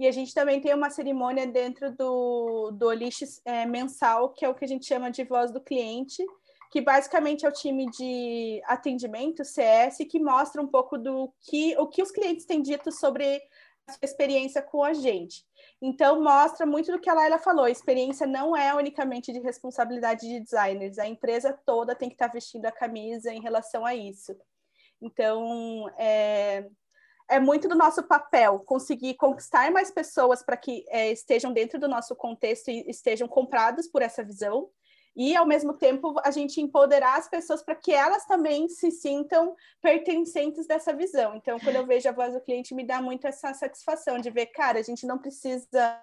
E a gente também tem uma cerimônia dentro do, do Olix é, mensal, que é o que a gente chama de voz do cliente, que basicamente é o time de atendimento, CS, que mostra um pouco do que o que os clientes têm dito sobre a sua experiência com a gente. Então, mostra muito do que a Laila falou: a experiência não é unicamente de responsabilidade de designers, a empresa toda tem que estar vestindo a camisa em relação a isso. Então, é, é muito do nosso papel conseguir conquistar mais pessoas para que é, estejam dentro do nosso contexto e estejam compradas por essa visão, e ao mesmo tempo a gente empoderar as pessoas para que elas também se sintam pertencentes dessa visão. Então, quando eu vejo a voz do cliente, me dá muito essa satisfação de ver, cara, a gente não precisa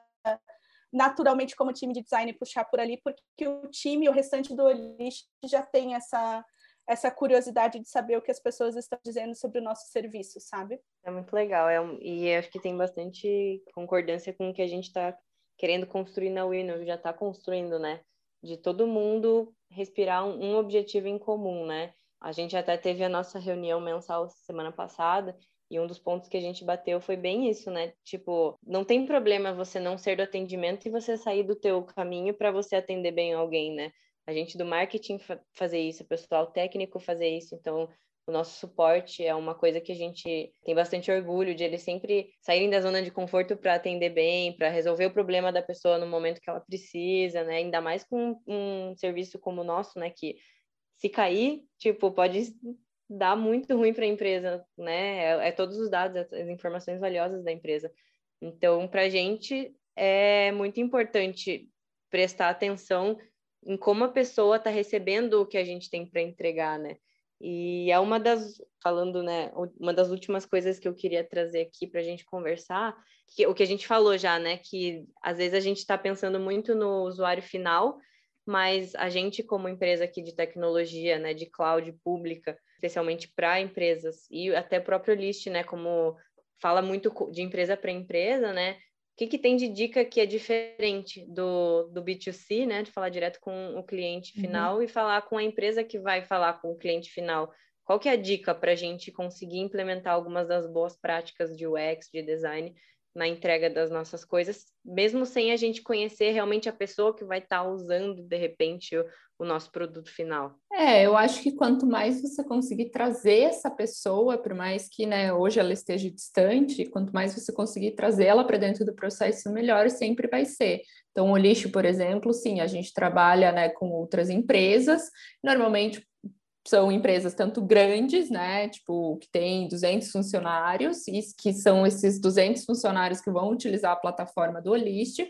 naturalmente como time de design puxar por ali, porque o time, o restante do Olist já tem essa essa curiosidade de saber o que as pessoas estão dizendo sobre o nosso serviço, sabe? É muito legal, é e acho que tem bastante concordância com o que a gente está querendo construir na Windows, já está construindo, né? de todo mundo respirar um, um, objetivo em comum, né? A gente até teve a nossa reunião mensal semana passada e um dos pontos que a gente bateu foi bem isso, né? Tipo, não tem problema você não ser do atendimento e você sair do teu caminho para você atender bem alguém, né? A gente do marketing fazer isso, o pessoal técnico fazer isso, então o nosso suporte é uma coisa que a gente tem bastante orgulho de eles sempre saírem da zona de conforto para atender bem, para resolver o problema da pessoa no momento que ela precisa, né? Ainda mais com um serviço como o nosso, né? Que se cair, tipo, pode dar muito ruim para a empresa, né? É, é, todos os dados, as informações valiosas da empresa. Então, para a gente é muito importante prestar atenção em como a pessoa está recebendo o que a gente tem para entregar, né? E é uma das, falando, né, uma das últimas coisas que eu queria trazer aqui para a gente conversar, que, o que a gente falou já, né, que às vezes a gente está pensando muito no usuário final, mas a gente, como empresa aqui de tecnologia, né, de cloud pública, especialmente para empresas, e até próprio List, né, como fala muito de empresa para empresa, né, que, que tem de dica que é diferente do, do B2C, né? De falar direto com o cliente uhum. final uhum. e falar com a empresa que vai falar com o cliente final. Qual que é a dica para a gente conseguir implementar algumas das boas práticas de UX, de design, na entrega das nossas coisas, mesmo sem a gente conhecer realmente a pessoa que vai estar tá usando, de repente, o, o, nosso produto final. É, eu acho que quanto mais você conseguir trazer essa pessoa, por mais que né, hoje ela esteja distante, quanto mais você conseguir trazer ela para dentro do processo, melhor sempre vai ser. Então, o lixo, por exemplo, sim, a gente trabalha né, com outras empresas, normalmente são empresas tanto grandes, né, tipo, que tem 200 funcionários, e que são esses 200 funcionários que vão utilizar a plataforma do Olist,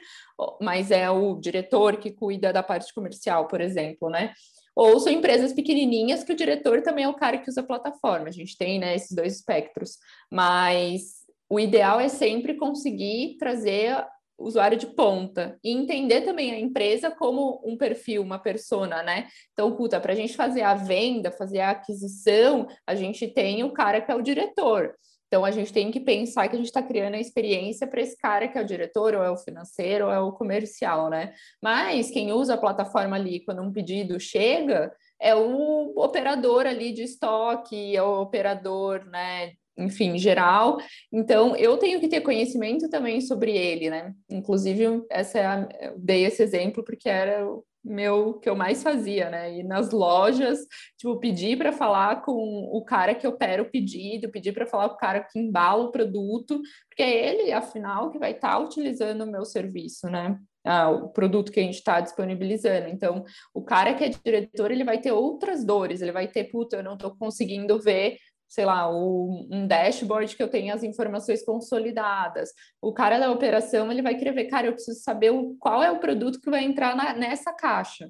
mas é o diretor que cuida da parte comercial, por exemplo, né? Ou são empresas pequenininhas que o diretor também é o cara que usa a plataforma. A gente tem, né, esses dois espectros, mas o ideal é sempre conseguir trazer usuário de ponta e entender também a empresa como um perfil, uma persona, né? Então, puta, para a gente fazer a venda, fazer a aquisição, a gente tem o cara que é o diretor. Então, a gente tem que pensar que a gente está criando a experiência para esse cara que é o diretor, ou é o financeiro, ou é o comercial, né? Mas quem usa a plataforma ali quando um pedido chega é o operador ali de estoque, é o operador, né, enfim, geral. Então, eu tenho que ter conhecimento também sobre ele, né? Inclusive, essa é a, dei esse exemplo porque era meu que eu mais fazia, né? Ir nas lojas, tipo, pedir para falar com o cara que opera o pedido, pedir para falar com o cara que embala o produto, porque é ele, afinal, que vai estar tá utilizando o meu serviço, né? Ah, o produto que a gente está disponibilizando. Então, o cara que é diretor, ele vai ter outras dores, ele vai ter, puta, eu não estou conseguindo ver sei lá, um dashboard que eu tenha as informações consolidadas. O cara da operação, ele vai querer cara, eu preciso saber o, qual é o produto que vai entrar na, nessa caixa.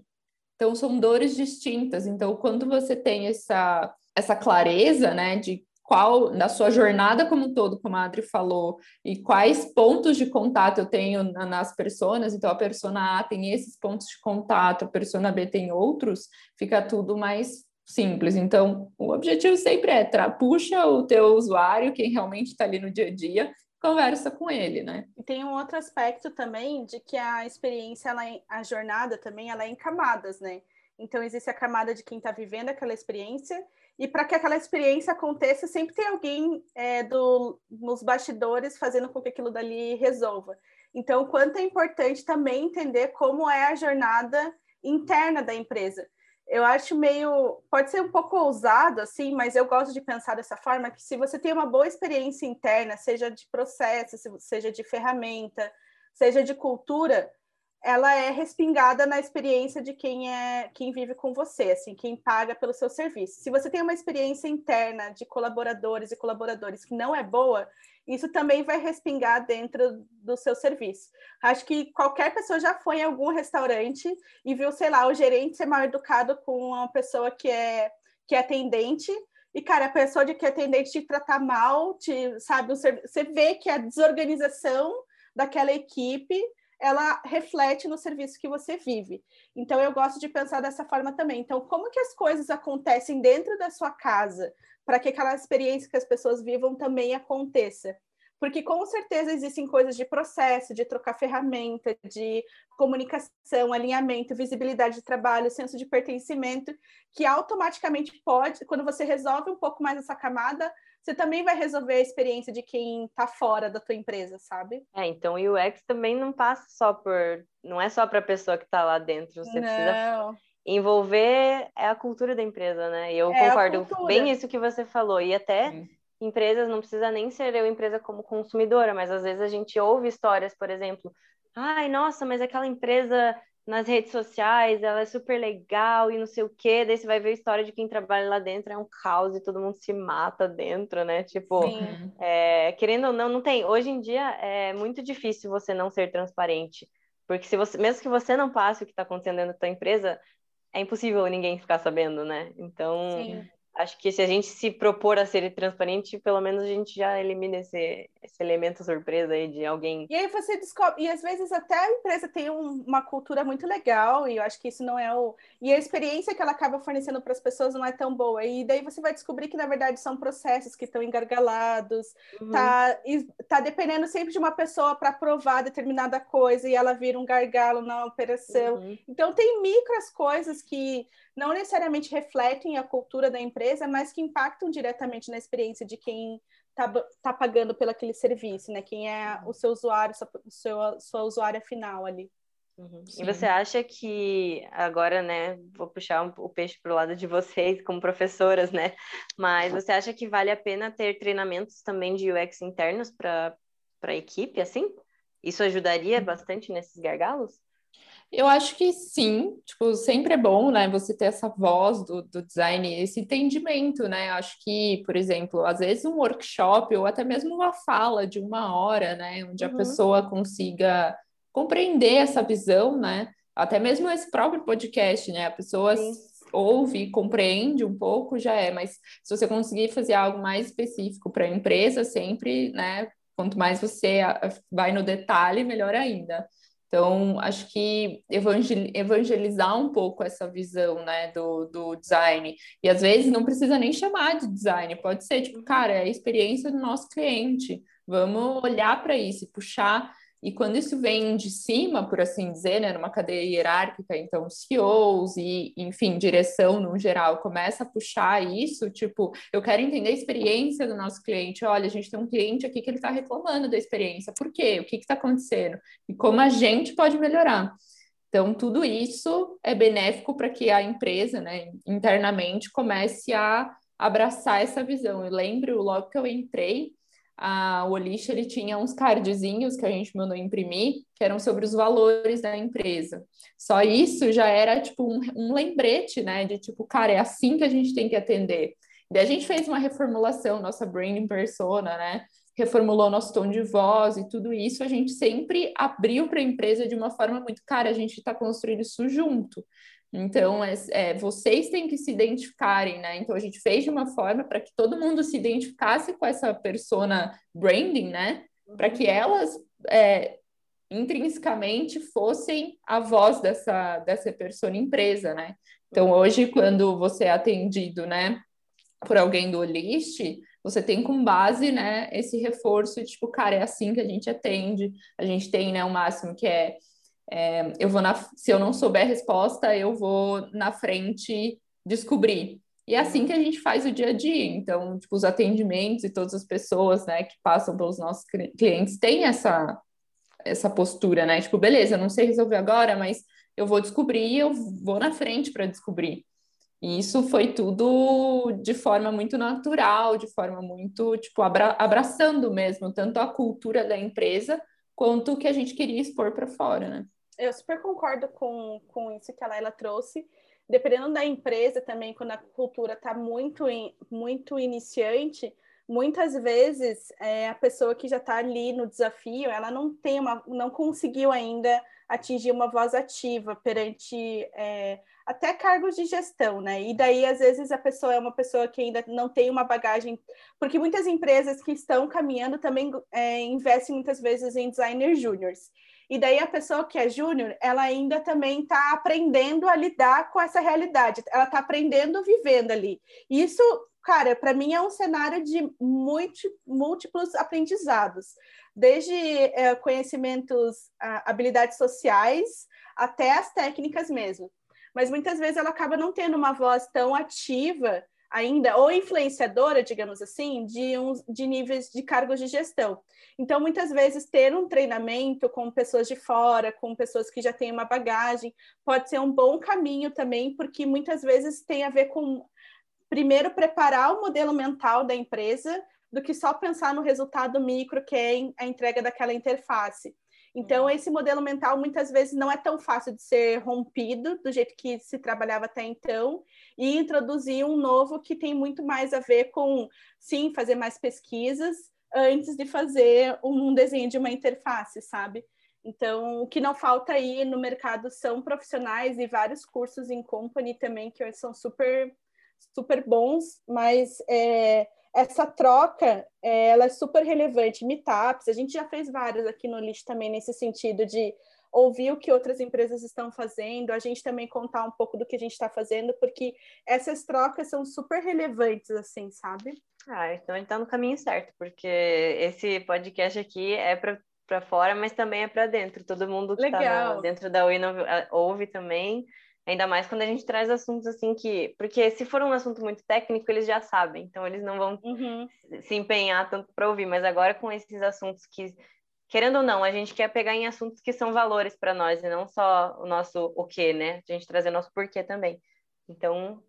Então, são dores distintas. Então, quando você tem essa, essa clareza, né, de qual, da sua jornada como um todo, como a Adri falou, e quais pontos de contato eu tenho na, nas pessoas, então a persona A tem esses pontos de contato, a persona B tem outros, fica tudo mais simples. Então, o objetivo sempre é puxa o teu usuário, quem realmente está ali no dia a dia, conversa com ele, né? E tem um outro aspecto também de que a experiência, ela, é, a jornada também, ela é em camadas, né? Então, existe a camada de quem está vivendo aquela experiência, e para que aquela experiência aconteça, sempre tem alguém é, do, nos bastidores fazendo com que aquilo dali resolva. Então, quanto é importante também entender como é a jornada interna da empresa eu acho meio. Pode ser um pouco ousado, assim, mas eu gosto de pensar dessa forma: que se você tem uma boa experiência interna, seja de processo, seja de ferramenta, seja de cultura, ela é respingada na experiência de quem é quem vive com você, assim, quem paga pelo seu serviço. Se você tem uma experiência interna de colaboradores e colaboradores que não é boa, isso também vai respingar dentro do seu serviço. Acho que qualquer pessoa já foi em algum restaurante e viu, sei lá, o gerente ser mal educado com uma pessoa que é, que é atendente. E, cara, a pessoa de que é atendente te tratar mal, te, sabe, você vê que a desorganização daquela equipe ela reflete no serviço que você vive. Então, eu gosto de pensar dessa forma também. Então, como que as coisas acontecem dentro da sua casa para que aquela experiência que as pessoas vivam também aconteça? Porque com certeza existem coisas de processo, de trocar ferramenta, de comunicação, alinhamento, visibilidade de trabalho, senso de pertencimento, que automaticamente pode, quando você resolve um pouco mais essa camada, você também vai resolver a experiência de quem está fora da tua empresa, sabe? É, então o UX também não passa só por, não é só para a pessoa que está lá dentro, você não. precisa envolver é a cultura da empresa, né? E eu é concordo bem isso que você falou e até Sim. empresas não precisa nem ser eu empresa como consumidora, mas às vezes a gente ouve histórias, por exemplo, ai, nossa, mas aquela empresa nas redes sociais, ela é super legal e não sei o quê. Daí você vai ver a história de quem trabalha lá dentro, é um caos e todo mundo se mata dentro, né? Tipo, é, querendo ou não, não tem. Hoje em dia é muito difícil você não ser transparente. Porque se você, mesmo que você não passe o que está acontecendo dentro da tua empresa, é impossível ninguém ficar sabendo, né? Então, Sim acho que se a gente se propor a ser transparente, pelo menos a gente já elimina esse, esse elemento surpresa aí de alguém. E aí você descobre, e às vezes até a empresa tem um, uma cultura muito legal, e eu acho que isso não é o. E a experiência que ela acaba fornecendo para as pessoas não é tão boa. E daí você vai descobrir que, na verdade, são processos que estão engargalados, uhum. tá, e tá dependendo sempre de uma pessoa para provar determinada coisa, e ela vira um gargalo na operação. Uhum. Então tem micras coisas que não necessariamente refletem a cultura da empresa, mas que impactam diretamente na experiência de quem está tá pagando pelo aquele serviço, né? Quem é o seu usuário, o seu, sua usuária final ali. Uhum. E você acha que agora, né, vou puxar um, o peixe para o lado de vocês como professoras, né? Mas você acha que vale a pena ter treinamentos também de UX internos para a equipe, assim? Isso ajudaria bastante nesses gargalos? Eu acho que sim, tipo, sempre é bom, né, você ter essa voz do, do design, esse entendimento, né? Acho que, por exemplo, às vezes um workshop ou até mesmo uma fala de uma hora, né, onde uhum. a pessoa consiga compreender essa visão, né? Até mesmo esse próprio podcast, né? A pessoa sim. ouve, compreende um pouco, já é, mas se você conseguir fazer algo mais específico para a empresa, sempre, né? Quanto mais você vai no detalhe, melhor ainda. Então, acho que evangelizar um pouco essa visão, né, do, do design. E às vezes não precisa nem chamar de design, pode ser tipo, cara, é a experiência do nosso cliente. Vamos olhar para isso, puxar e quando isso vem de cima, por assim dizer, né, numa cadeia hierárquica, então CEOs e, enfim, direção no geral, começa a puxar isso, tipo, eu quero entender a experiência do nosso cliente. Olha, a gente tem um cliente aqui que ele está reclamando da experiência. Por quê? O que está acontecendo? E como a gente pode melhorar. Então, tudo isso é benéfico para que a empresa, né, internamente, comece a abraçar essa visão. Eu lembro, logo que eu entrei, a, o ele tinha uns cardzinhos que a gente mandou imprimir, que eram sobre os valores da empresa. Só isso já era, tipo, um, um lembrete, né, de tipo, cara, é assim que a gente tem que atender. Daí a gente fez uma reformulação, nossa branding persona, né, reformulou nosso tom de voz e tudo isso, a gente sempre abriu para a empresa de uma forma muito, cara, a gente está construindo isso junto. Então, é, é, vocês têm que se identificarem, né? Então, a gente fez de uma forma para que todo mundo se identificasse com essa persona branding, né? Para que elas é, intrinsecamente fossem a voz dessa, dessa persona empresa, né? Então, hoje, quando você é atendido, né, por alguém do List, você tem com base, né, esse reforço, tipo, cara, é assim que a gente atende, a gente tem, né, o máximo que é, é eu vou na, se eu não souber a resposta, eu vou na frente descobrir. E é assim que a gente faz o dia a dia. Então, tipo, os atendimentos e todas as pessoas, né, que passam pelos nossos clientes têm essa, essa postura, né? Tipo, beleza, eu não sei resolver agora, mas eu vou descobrir, eu vou na frente para descobrir. E isso foi tudo de forma muito natural, de forma muito, tipo, abra abraçando mesmo, tanto a cultura da empresa quanto o que a gente queria expor para fora, né? Eu super concordo com, com isso que a Laila trouxe. Dependendo da empresa também, quando a cultura está muito, in, muito iniciante, muitas vezes é, a pessoa que já está ali no desafio, ela não tem uma, não conseguiu ainda atingir uma voz ativa perante é, até cargos de gestão, né? E daí, às vezes, a pessoa é uma pessoa que ainda não tem uma bagagem, porque muitas empresas que estão caminhando também é, investem muitas vezes em designers júniores. E daí a pessoa que é júnior, ela ainda também está aprendendo a lidar com essa realidade, ela está aprendendo vivendo ali. Isso, cara, para mim é um cenário de múltiplos aprendizados, desde é, conhecimentos, habilidades sociais, até as técnicas mesmo. Mas muitas vezes ela acaba não tendo uma voz tão ativa ainda, ou influenciadora, digamos assim, de, uns, de níveis de cargos de gestão. Então, muitas vezes, ter um treinamento com pessoas de fora, com pessoas que já têm uma bagagem, pode ser um bom caminho também, porque muitas vezes tem a ver com, primeiro, preparar o modelo mental da empresa, do que só pensar no resultado micro, que é a entrega daquela interface. Então, esse modelo mental muitas vezes não é tão fácil de ser rompido do jeito que se trabalhava até então, e introduzir um novo que tem muito mais a ver com, sim, fazer mais pesquisas antes de fazer um desenho de uma interface, sabe? Então, o que não falta aí no mercado são profissionais e vários cursos em company também que são super, super bons, mas é, essa troca é, ela é super relevante. Meetups, a gente já fez vários aqui no List também nesse sentido de ouvir o que outras empresas estão fazendo, a gente também contar um pouco do que a gente está fazendo, porque essas trocas são super relevantes, assim, sabe? Ah, então a gente está no caminho certo, porque esse podcast aqui é para fora, mas também é para dentro. Todo mundo que está dentro da Wino ouve também. Ainda mais quando a gente traz assuntos assim que. Porque se for um assunto muito técnico, eles já sabem, então eles não vão uhum. se empenhar tanto para ouvir. Mas agora com esses assuntos que, querendo ou não, a gente quer pegar em assuntos que são valores para nós e não só o nosso o quê, né? A gente trazer nosso porquê também. Então,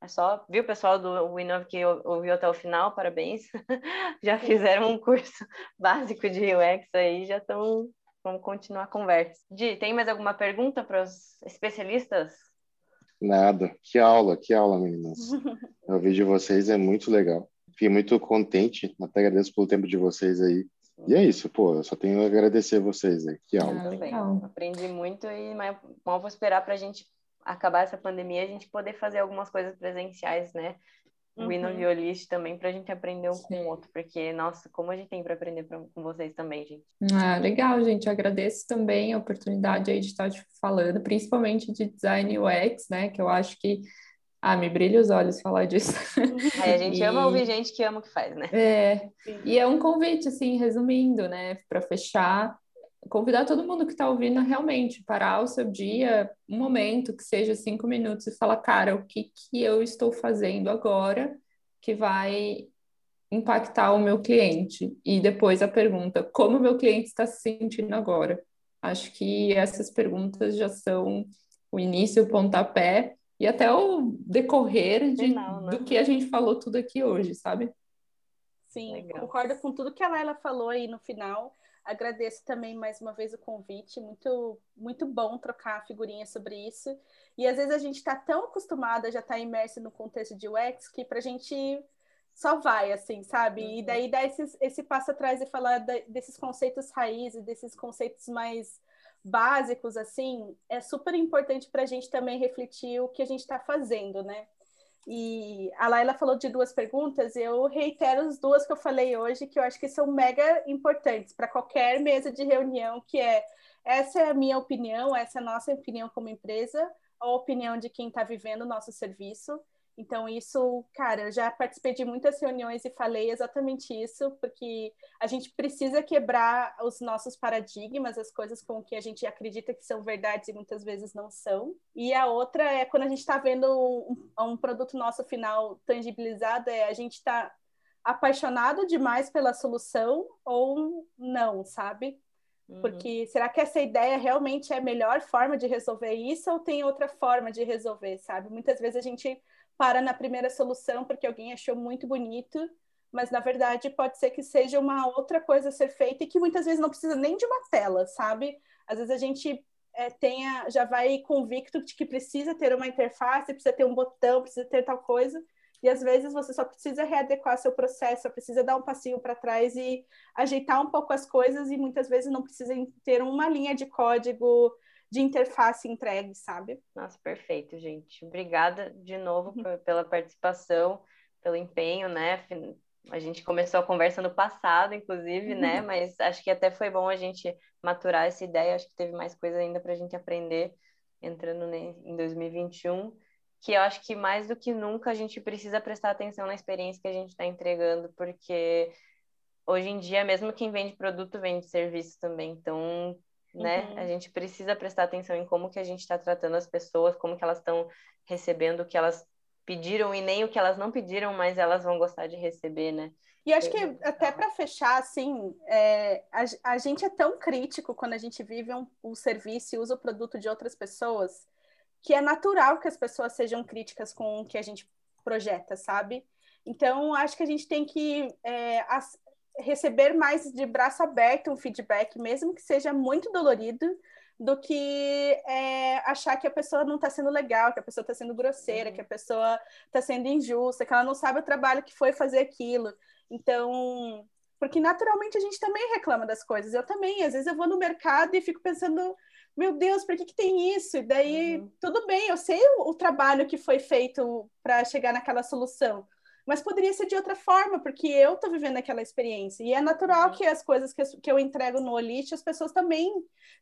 é só, viu, pessoal do Winov que ouviu até o final, parabéns. já fizeram um curso básico de UX aí, já estão Vamos continuar a conversa. Di, tem mais alguma pergunta para os especialistas? Nada. Que aula, que aula, meninas. o vídeo de vocês é muito legal. Fiquei muito contente. Até agradeço pelo tempo de vocês aí. E é isso, pô. Eu só tenho a agradecer a vocês aí. Que aula. Ah, legal. Aprendi muito e mal vou esperar para a gente acabar essa pandemia a gente poder fazer algumas coisas presenciais, né? Uhum. o Hino Violist também para a gente aprender um Sim. com o outro, porque, nossa, como a gente tem para aprender pra, com vocês também, gente. Ah, legal, gente. Eu agradeço também a oportunidade aí de estar te falando, principalmente de design UX, né? Que eu acho que ah, me brilha os olhos falar disso. É, a gente e... ama ouvir gente que ama o que faz, né? É, Sim. e é um convite, assim, resumindo, né, para fechar, convidar todo mundo que está ouvindo a realmente parar o seu dia, um momento, que seja cinco minutos, e falar, cara, o que, que eu estou fazendo agora que vai impactar o meu cliente? E depois a pergunta, como o meu cliente está se sentindo agora? Acho que essas perguntas já são o início, o pontapé e até o decorrer de, Final, né? do que a gente falou tudo aqui hoje, sabe? Sim, Legal. concordo com tudo que a Laila falou aí no final. Agradeço também mais uma vez o convite, muito muito bom trocar figurinhas sobre isso. E às vezes a gente está tão acostumada, já está imerso no contexto de UX, que para a gente só vai, assim, sabe? Uhum. E daí dar esse, esse passo atrás e falar da, desses conceitos raízes, desses conceitos mais básicos, assim, é super importante para a gente também refletir o que a gente está fazendo, né? E a Laila falou de duas perguntas, eu reitero as duas que eu falei hoje, que eu acho que são mega importantes para qualquer mesa de reunião, que é essa é a minha opinião, essa é a nossa opinião como empresa, a opinião de quem está vivendo o nosso serviço. Então, isso, cara, eu já participei de muitas reuniões e falei exatamente isso, porque a gente precisa quebrar os nossos paradigmas, as coisas com que a gente acredita que são verdades e muitas vezes não são. E a outra é quando a gente está vendo um, um, produto nosso final tangibilizado, é a gente está apaixonado demais pela solução ou não, sabe? Uhum. Porque será que essa ideia realmente é a melhor forma de resolver isso ou tem outra forma de resolver, sabe? Muitas vezes a gente para na primeira solução porque alguém achou muito bonito, mas na verdade pode ser que seja uma outra coisa a ser feita e que muitas vezes não precisa nem de uma tela, sabe? Às vezes a gente é, tenha, já vai convicto de que precisa ter uma interface, precisa ter um botão, precisa ter tal coisa, e às vezes você só precisa readequar seu processo, só precisa dar um passinho para trás e ajeitar um pouco as coisas, e muitas vezes não precisa ter uma linha de código de interface entregue, sabe? Nossa, perfeito, gente. Obrigada de novo uhum. pela participação, pelo empenho, né? A gente começou a conversa no passado, inclusive, né? Uhum. Mas acho que até foi bom a gente maturar essa ideia. Acho que teve mais coisa ainda para a gente aprender entrando em 2021. Que eu acho que mais do que nunca a gente precisa prestar atenção na experiência que a gente está entregando, porque hoje em dia, mesmo quem vende produto, vende serviço também. Então, né? Uhum. A gente precisa prestar atenção em como que a gente está tratando as pessoas, como que elas estão recebendo o que elas pediram e nem o que elas não pediram, mas elas vão gostar de receber, né? E acho que até para fechar, assim, é, a, a, gente é tão crítico quando a gente vive um, um serviço e usa o produto de outras pessoas, que é natural que as pessoas sejam críticas com o que a gente projeta, sabe? Então, acho que a gente tem que é, as, receber mais de braço aberto um feedback, mesmo que seja muito dolorido, do que é, achar que a pessoa não está sendo legal, que a pessoa está sendo grosseira, uhum. que a pessoa está sendo injusta, que ela não sabe o trabalho que foi fazer aquilo. Então, porque naturalmente a gente também reclama das coisas. Eu também, às vezes eu vou no mercado e fico pensando, meu Deus, por que, que tem isso? E daí, uhum. tudo bem, eu sei o, o trabalho que foi feito para chegar naquela solução mas poderia ser de outra forma, porque eu estou vivendo aquela experiência. E é natural uhum. que as coisas que, que eu entrego no Olist, as pessoas também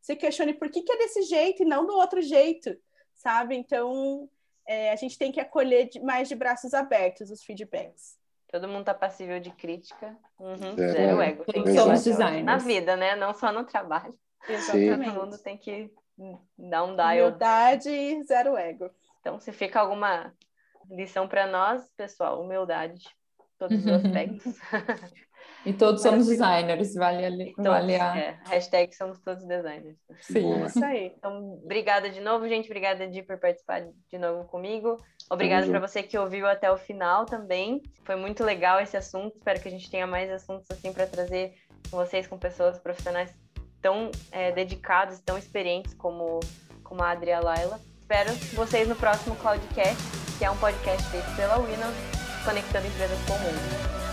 se questionem por que, que é desse jeito e não do outro jeito, sabe? Então, é, a gente tem que acolher de, mais de braços abertos os feedbacks. Todo mundo está passível de crítica. Uhum, é, zero ego. Tem que Somos designers. Na vida, né? Não só no trabalho. Exatamente. Todo mundo tem que dar um dial. Humildade e zero ego. Então, se fica alguma Lição para nós, pessoal, humildade, todos os aspectos. E todos somos designers, vale, ali, todos, vale a... É, hashtag somos todos designers. Sim. É isso aí. Então, obrigada de novo, gente. Obrigada, Di, por participar de novo comigo. Obrigada para você que ouviu até o final também. Foi muito legal esse assunto. Espero que a gente tenha mais assuntos assim para trazer com vocês, com pessoas profissionais tão é, dedicados, tão experientes como, como a Adri e a Laila. Espero vocês no próximo Cloudcast que é um podcast feito pela Windows, conectando empresas com o mundo.